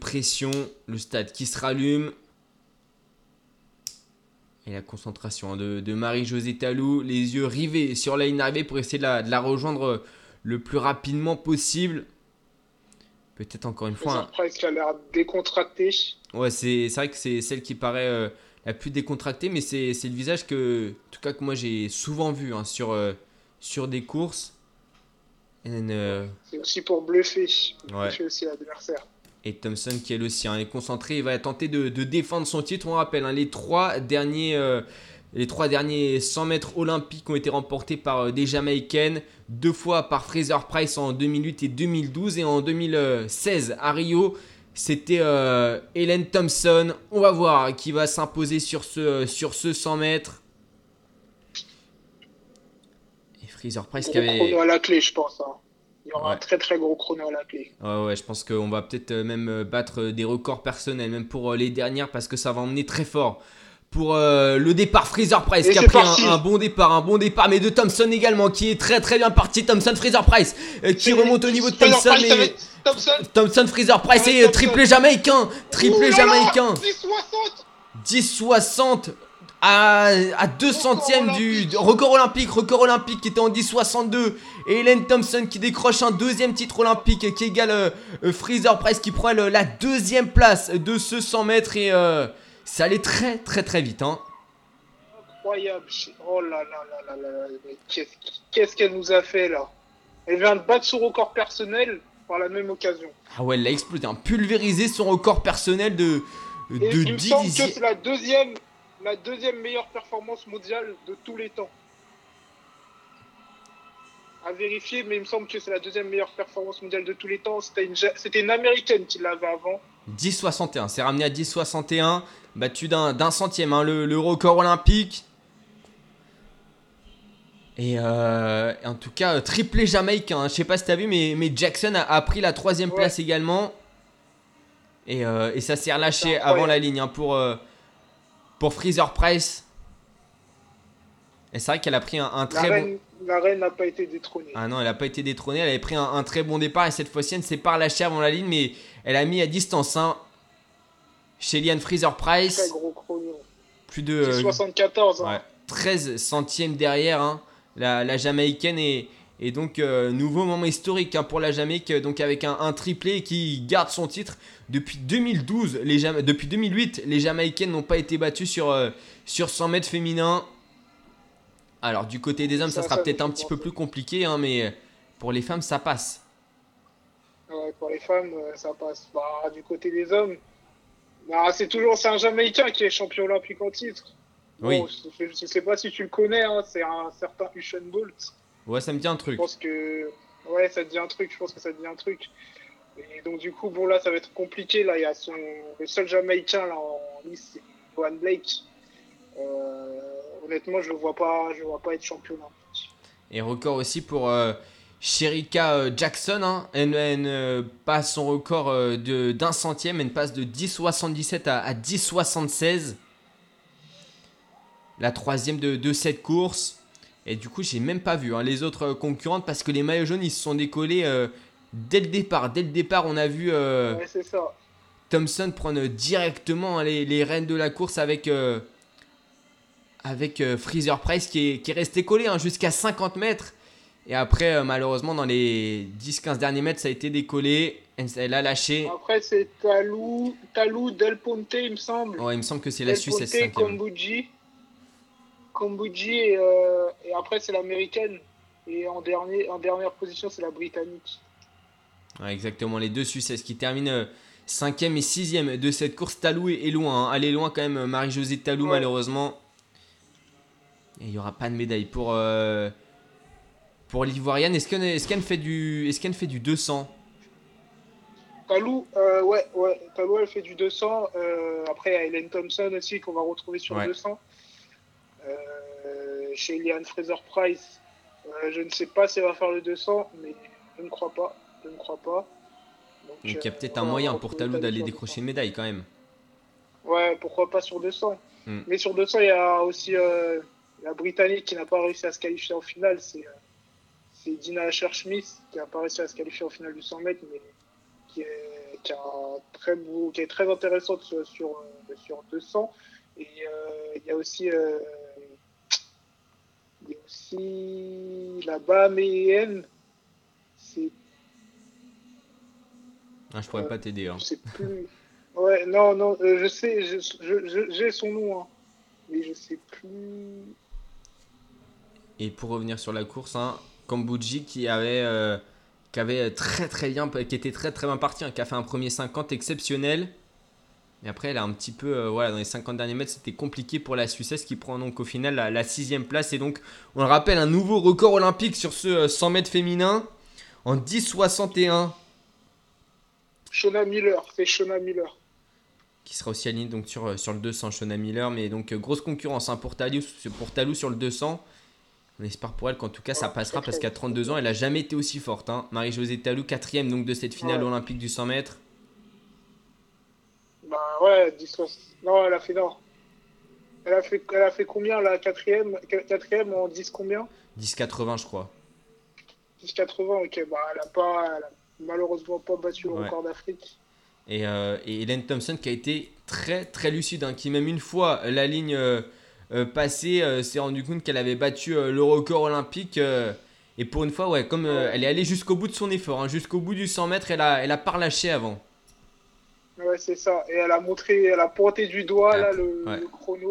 pression. Le stade qui se rallume. Et la concentration hein, de, de Marie-Josée Talou, les yeux rivés sur la ligne pour essayer de la, de la rejoindre euh, le plus rapidement possible. Peut-être encore une fois. Price qui a l'air décontracté. Ouais, c'est vrai que c'est celle qui paraît euh, la plus décontractée, mais c'est le visage que, en tout cas, que moi j'ai souvent vu hein, sur, euh, sur des courses. Euh, C'est aussi pour bluffer. Ouais. Bluffer aussi l'adversaire. Et Thompson qui elle aussi hein, est concentré, il va tenter de, de défendre son titre. On rappelle, hein, les trois derniers, euh, les trois derniers 100 mètres olympiques ont été remportés par euh, des Jamaïcaines, deux fois par Fraser Price en 2008 et 2012, et en 2016 à Rio, c'était euh, Hélène Thompson. On va voir qui va s'imposer sur ce, sur ce 100 mètres. Et Fraser Price qui avait... chrono à la clé, je pense. hein. Il y aura Ouais. un très très gros chrono à la clé. Ouais, ouais, je pense qu'on va peut-être euh, même euh, battre euh, des records personnels, même pour les dernières, parce que ça va emmener très fort. Pour euh, le départ, Fraser Price Et qui a pris un, un bon départ, un bon départ, mais de Thompson également, qui est très très bien parti. Thompson, Fraser Price, euh, qui remonte au niveau de Thompson, Price avec Thompson. Thompson, Fraser Price et triplé jamaïcain, triplé jamaïcain, 10-60 10-60 à, à 2 Record centièmes du, record olympique, record olympique qui était en 10-62 et Hélène Thompson qui décroche un deuxième titre olympique qui égale euh, euh, Fraser Price qui prend la deuxième place de ce 100 mètres et euh, ça allait très très très vite hein. Incroyable. Oh là là là là là Qu'est-ce qu'elle nous a fait là? Elle vient de battre son record personnel par la même occasion. Ah ouais elle a explosé, hein, pulvérisé son record personnel de, Et de il me 10 semble que c'est la deuxième, la deuxième meilleure performance mondiale de tous les temps. À vérifier, mais il me semble que c'est la deuxième meilleure performance mondiale de tous les temps. C'était une, c'était une américaine qui l'avait avant. 10,61. C'est ramené à 10,61. Battu d'un d'un centième, hein, le, le record olympique. Et euh, en tout cas, euh, triplé jamaïcain. hein. Je sais pas si t'as vu, mais, mais Jackson a, a pris la troisième Ouais. place également. Et, euh, et ça s'est relâché avant la ligne hein, pour, euh, pour Freezer Price. Et c'est vrai qu'elle a pris un, un La très bon. la reine n'a pas été détrônée. Ah non, elle n'a pas été détrônée. Elle avait pris un, un très bon départ. Et cette fois-ci, elle ne s'est pas relâchée avant la ligne. Mais elle a mis à distance. Hein, Shelian Freezer Price. Gros. Plus de C'est euh, 74. hein. ouais, 13 centièmes derrière hein, la, la Jamaïcaine. Et, et donc, euh, nouveau moment historique hein, pour la Jamaïque. Donc, avec un, un triplé qui garde son titre. Depuis 2012, les Jama- depuis 2008, les Jamaïcaines n'ont pas été battues sur, euh, sur 100 mètres féminins. Alors, du côté des hommes, ça, Ça, sera peut-être je un petit peu plus compliqué. hein, mais pour les femmes, ça passe. Ouais, pour les femmes, euh, ça passe. Bah, du côté des hommes, bah, c'est toujours un Jamaïcain qui est champion olympique en titre. Oui. Bon, je, je sais pas si tu le connais, hein, c'est un certain Usain Bolt. Ouais, ça me dit un Je truc. pense que ouais, ça te dit un truc. Je pense que ça te dit un truc. Et donc du coup, bon là, ça va être compliqué. Là, il y a son seul Jamaïcain là en lice, c'est Johan Blake. Euh, honnêtement, je le vois pas, vois pas être champion. Et record aussi pour euh, Sherika euh, Jackson. hein. Elle, euh, passe son record euh, de- d'un centième. Elle passe de 10,77 à, à 10,76. La troisième de, de cette course. Et du coup, j'ai même pas vu hein, les autres concurrentes parce que les maillots jaunes ils se sont décollés dès le départ. Dès le départ, on a vu euh, Ouais, c'est ça. Thompson prendre directement hein, les, les rênes de la course avec, euh, avec euh, Freezer Price qui est, qui est resté collé hein, jusqu'à 50 mètres. Et après, malheureusement, dans les 10-15 derniers mètres, ça a été décollé. Elle, a lâché. Après, c'est Talou, Talou Del Ponte, il me semble. Ouais, il me semble que c'est la Del Suisse, Ponte, c'est 5 Kombuji. Kombuji et, et après c'est l'américaine. Et en, dernier, en dernière position, c'est la britannique. Ouais, exactement, les deux Suisses qui terminent 5ème et 6ème de cette course. Talou est, loin, hein. elle est loin quand même, euh, Marie-Josée Talou, Ouais. malheureusement. Et il n'y aura pas de médaille pour, euh, pour l'Ivoirienne. Est-ce qu'elle est fait, du- est fait du 200 Talou, euh, ouais, ouais, Talou, elle fait du 200. Euh, après, il y a Hélène Thompson aussi qu'on va retrouver sur Ouais. 200. Euh, chez Eliane Fraser-Price, euh, je ne sais pas si elle va faire le 200, mais je ne crois pas. Je ne crois pas. Donc il y a euh, peut-être un moyen pour Talou d'aller décrocher 200. une médaille quand même. Ouais, pourquoi pas sur 200. Hmm. Mais sur 200, il y a aussi euh, la Britannique qui n'a pas réussi à se qualifier en finale. C'est euh, Dina Asher-Smith qui n'a pas réussi à se qualifier en finale du 100 mètres, mais qui est, qui a un très beau, qui est très intéressante sur, sur, euh, sur 200. Et euh, il y a aussi, il y a aussi la Bahaméenne. C'est Ah, je pourrais Euh, pas t'aider. hein. je sais plus. Ouais, non, non, euh, je sais, je- je- je- j'ai son nom, hein, mais je sais plus. Et pour revenir sur la course, hein, Kambuji qui avait, euh, qui avait très très bien, qui était très très bien parti, hein, qui a fait un premier 50 exceptionnel. Mais après, elle a un petit peu, euh, voilà, dans les 50 derniers mètres, c'était compliqué pour la Suissesse qui prend donc au final la, la sixième place. Et donc, on le rappelle, un nouveau record olympique sur ce euh, 100 mètres féminin en 10,61 Shona Miller, c'est Shona Miller. qui sera aussi aligné donc sur, euh, sur le 200 Shona Miller mais donc euh, grosse concurrence hein, pour, Talou, pour Talou sur le 200 on espère pour elle qu'en tout cas ça Ouais, passera parce qu'à 32 ans elle a jamais été aussi forte hein. Marie-Josée Talou quatrième donc de cette finale Ouais. olympique du 100 mètres Bah ouais, 10 soix- Non, elle a fait non. Elle a fait, elle a fait combien la quatrième, qu- quatrième en 10 combien? 10,80 je crois 10,80, ok, bah elle a pas, elle a malheureusement pas battu le Ouais. record d'Afrique. et, euh, et Hélène Thompson qui a été très très lucide hein, qui même une fois la ligne euh, euh, passée euh, s'est rendu compte qu'elle avait battu le record olympique et pour une fois ouais comme elle est allée jusqu'au bout de son effort hein, jusqu'au bout du 100 mètres elle a, elle a pas relâché avant Ouais, c'est ça. Et elle a montré, elle a pointé du doigt Ah, là le, ouais. le chrono.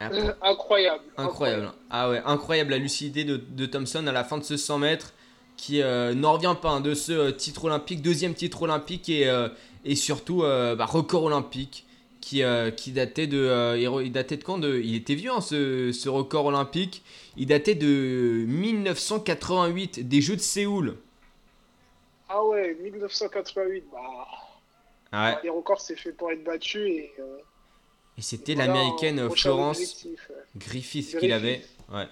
Incroyable. Incroyable. Ah ouais, incroyable la lucidité de, de Thompson à la fin de ce 100 mètres qui euh, n'en revient pas hein, de ce euh, titre olympique, deuxième titre olympique et, euh, et surtout bah, record olympique qui, qui datait de il datait de quand de, il était vieux hein, ce, ce record olympique il datait de 1988 des Jeux de Séoul Ah ouais, 1988. Bah, Ah ouais. les records c'est fait pour être battu et. et c'était l'américaine Florence ouais. Griffith qui l'avait ouais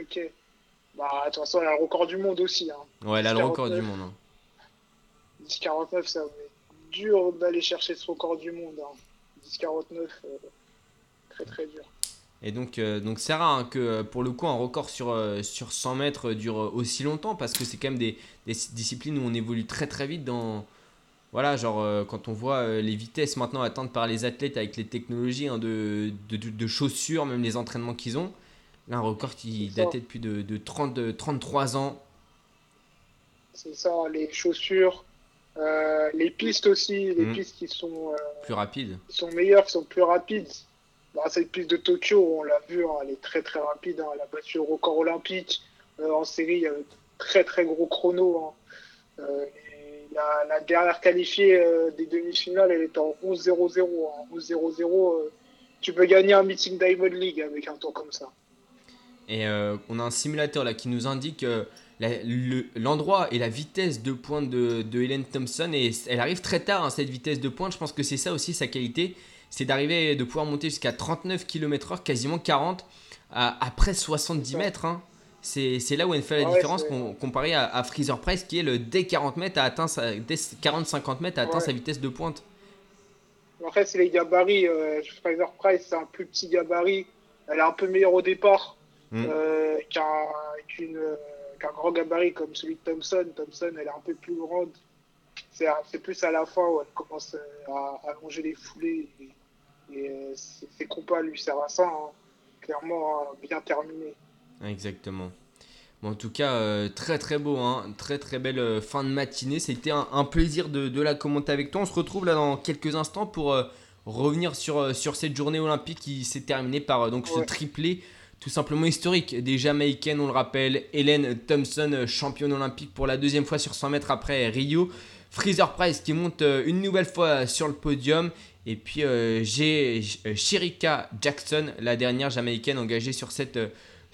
Ok. Bah, de toute façon, elle a le record du monde aussi. Hein. ouais elle a le record du 49. monde hein. 10,49, ça va être dur d'aller chercher ce record du monde. Hein. 10,49, euh, très très dur. Et donc, euh, donc c'est rare hein, que euh, pour le coup un record sur, euh, sur 100 mètres dure aussi longtemps parce que c'est quand même des, des disciplines où on évolue très très vite dans... Voilà, genre quand on voit les vitesses maintenant atteintes par les athlètes avec les technologies hein, de, de, de- de chaussures, même les entraînements qu'ils ont. Là, un record qui datait depuis de, de 30, de 33 ans. C'est ça, les chaussures, euh, les pistes aussi, les Mhm. pistes qui sont, euh, Plus rapide. qui sont meilleures, qui sont plus rapides. Bah, cette piste de Tokyo, on l'a vu, hein, elle est très très rapide. hein. Elle a battu le record olympique. Euh, en série, il y avait très très gros chrono. Hein. La, dernière qualifiée des demi-finales, elle est en 11-0-0. En 11-0-0, tu peux gagner un meeting Diamond League avec un temps comme ça. Et on a un simulateur là qui nous indique l'endroit et la vitesse de pointe de, de Helen Thompson. Et elle arrive très tard, hein, cette vitesse de pointe. Je pense que c'est ça aussi sa qualité. C'est d'arriver, de pouvoir monter jusqu'à 39 km/h, quasiment 40, à, après 70 mètres. Hein. C'est là où elle fait la différence comparé à, à, Freezer Price qui est le dès 40 mètres a atteint sa, 40-50 mètres a atteint sa vitesse de pointe. En fait, c'est les gabarits. Euh, Fraser Price, c'est un plus petit gabarit. Elle est un peu meilleure au départ mm. euh, qu'un grand gabarit comme celui de Thompson. Thompson, elle est un peu plus grande. C'est plus à la fin où elle commence euh, à allonger les foulées. Et, ses compas lui servent à ça. Hein. Clairement, hein, bien terminé. Exactement. Bon, en tout cas, euh, très très beau, hein. très très belle euh, fin de matinée. C'était un, plaisir de, la commenter avec toi. On se retrouve là dans quelques instants pour euh, revenir sur, sur cette journée olympique qui s'est terminée par donc ce triplé tout simplement historique des Jamaïcaines, on le rappelle. Hélène Thompson, championne olympique pour la deuxième fois sur 100 mètres après Rio. Freezer Price qui monte une nouvelle fois sur le podium. Et puis j'ai Shirika Jackson, la dernière Jamaïcaine engagée sur cette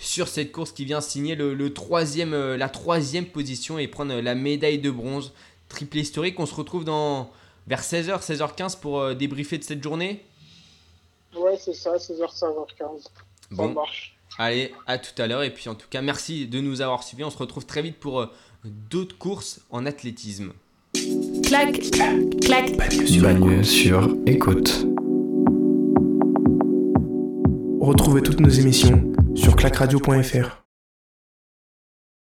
sur cette course qui vient signer le, troisième, euh, la troisième position et prendre la médaille de bronze. Triple historique. On se retrouve dans, vers 16h, 16h15 pour euh, débriefer de cette journée? Ouais, c'est ça, 16h, 16h15. Bon. Ça marche. Allez, à tout à l'heure. Et puis en tout cas, merci de nous avoir suivis. On se retrouve très vite pour euh, d'autres courses en athlétisme. Clac, clac, clac. Bagne sur écoute. Retrouvez toutes nos émissions sur clacradio.fr.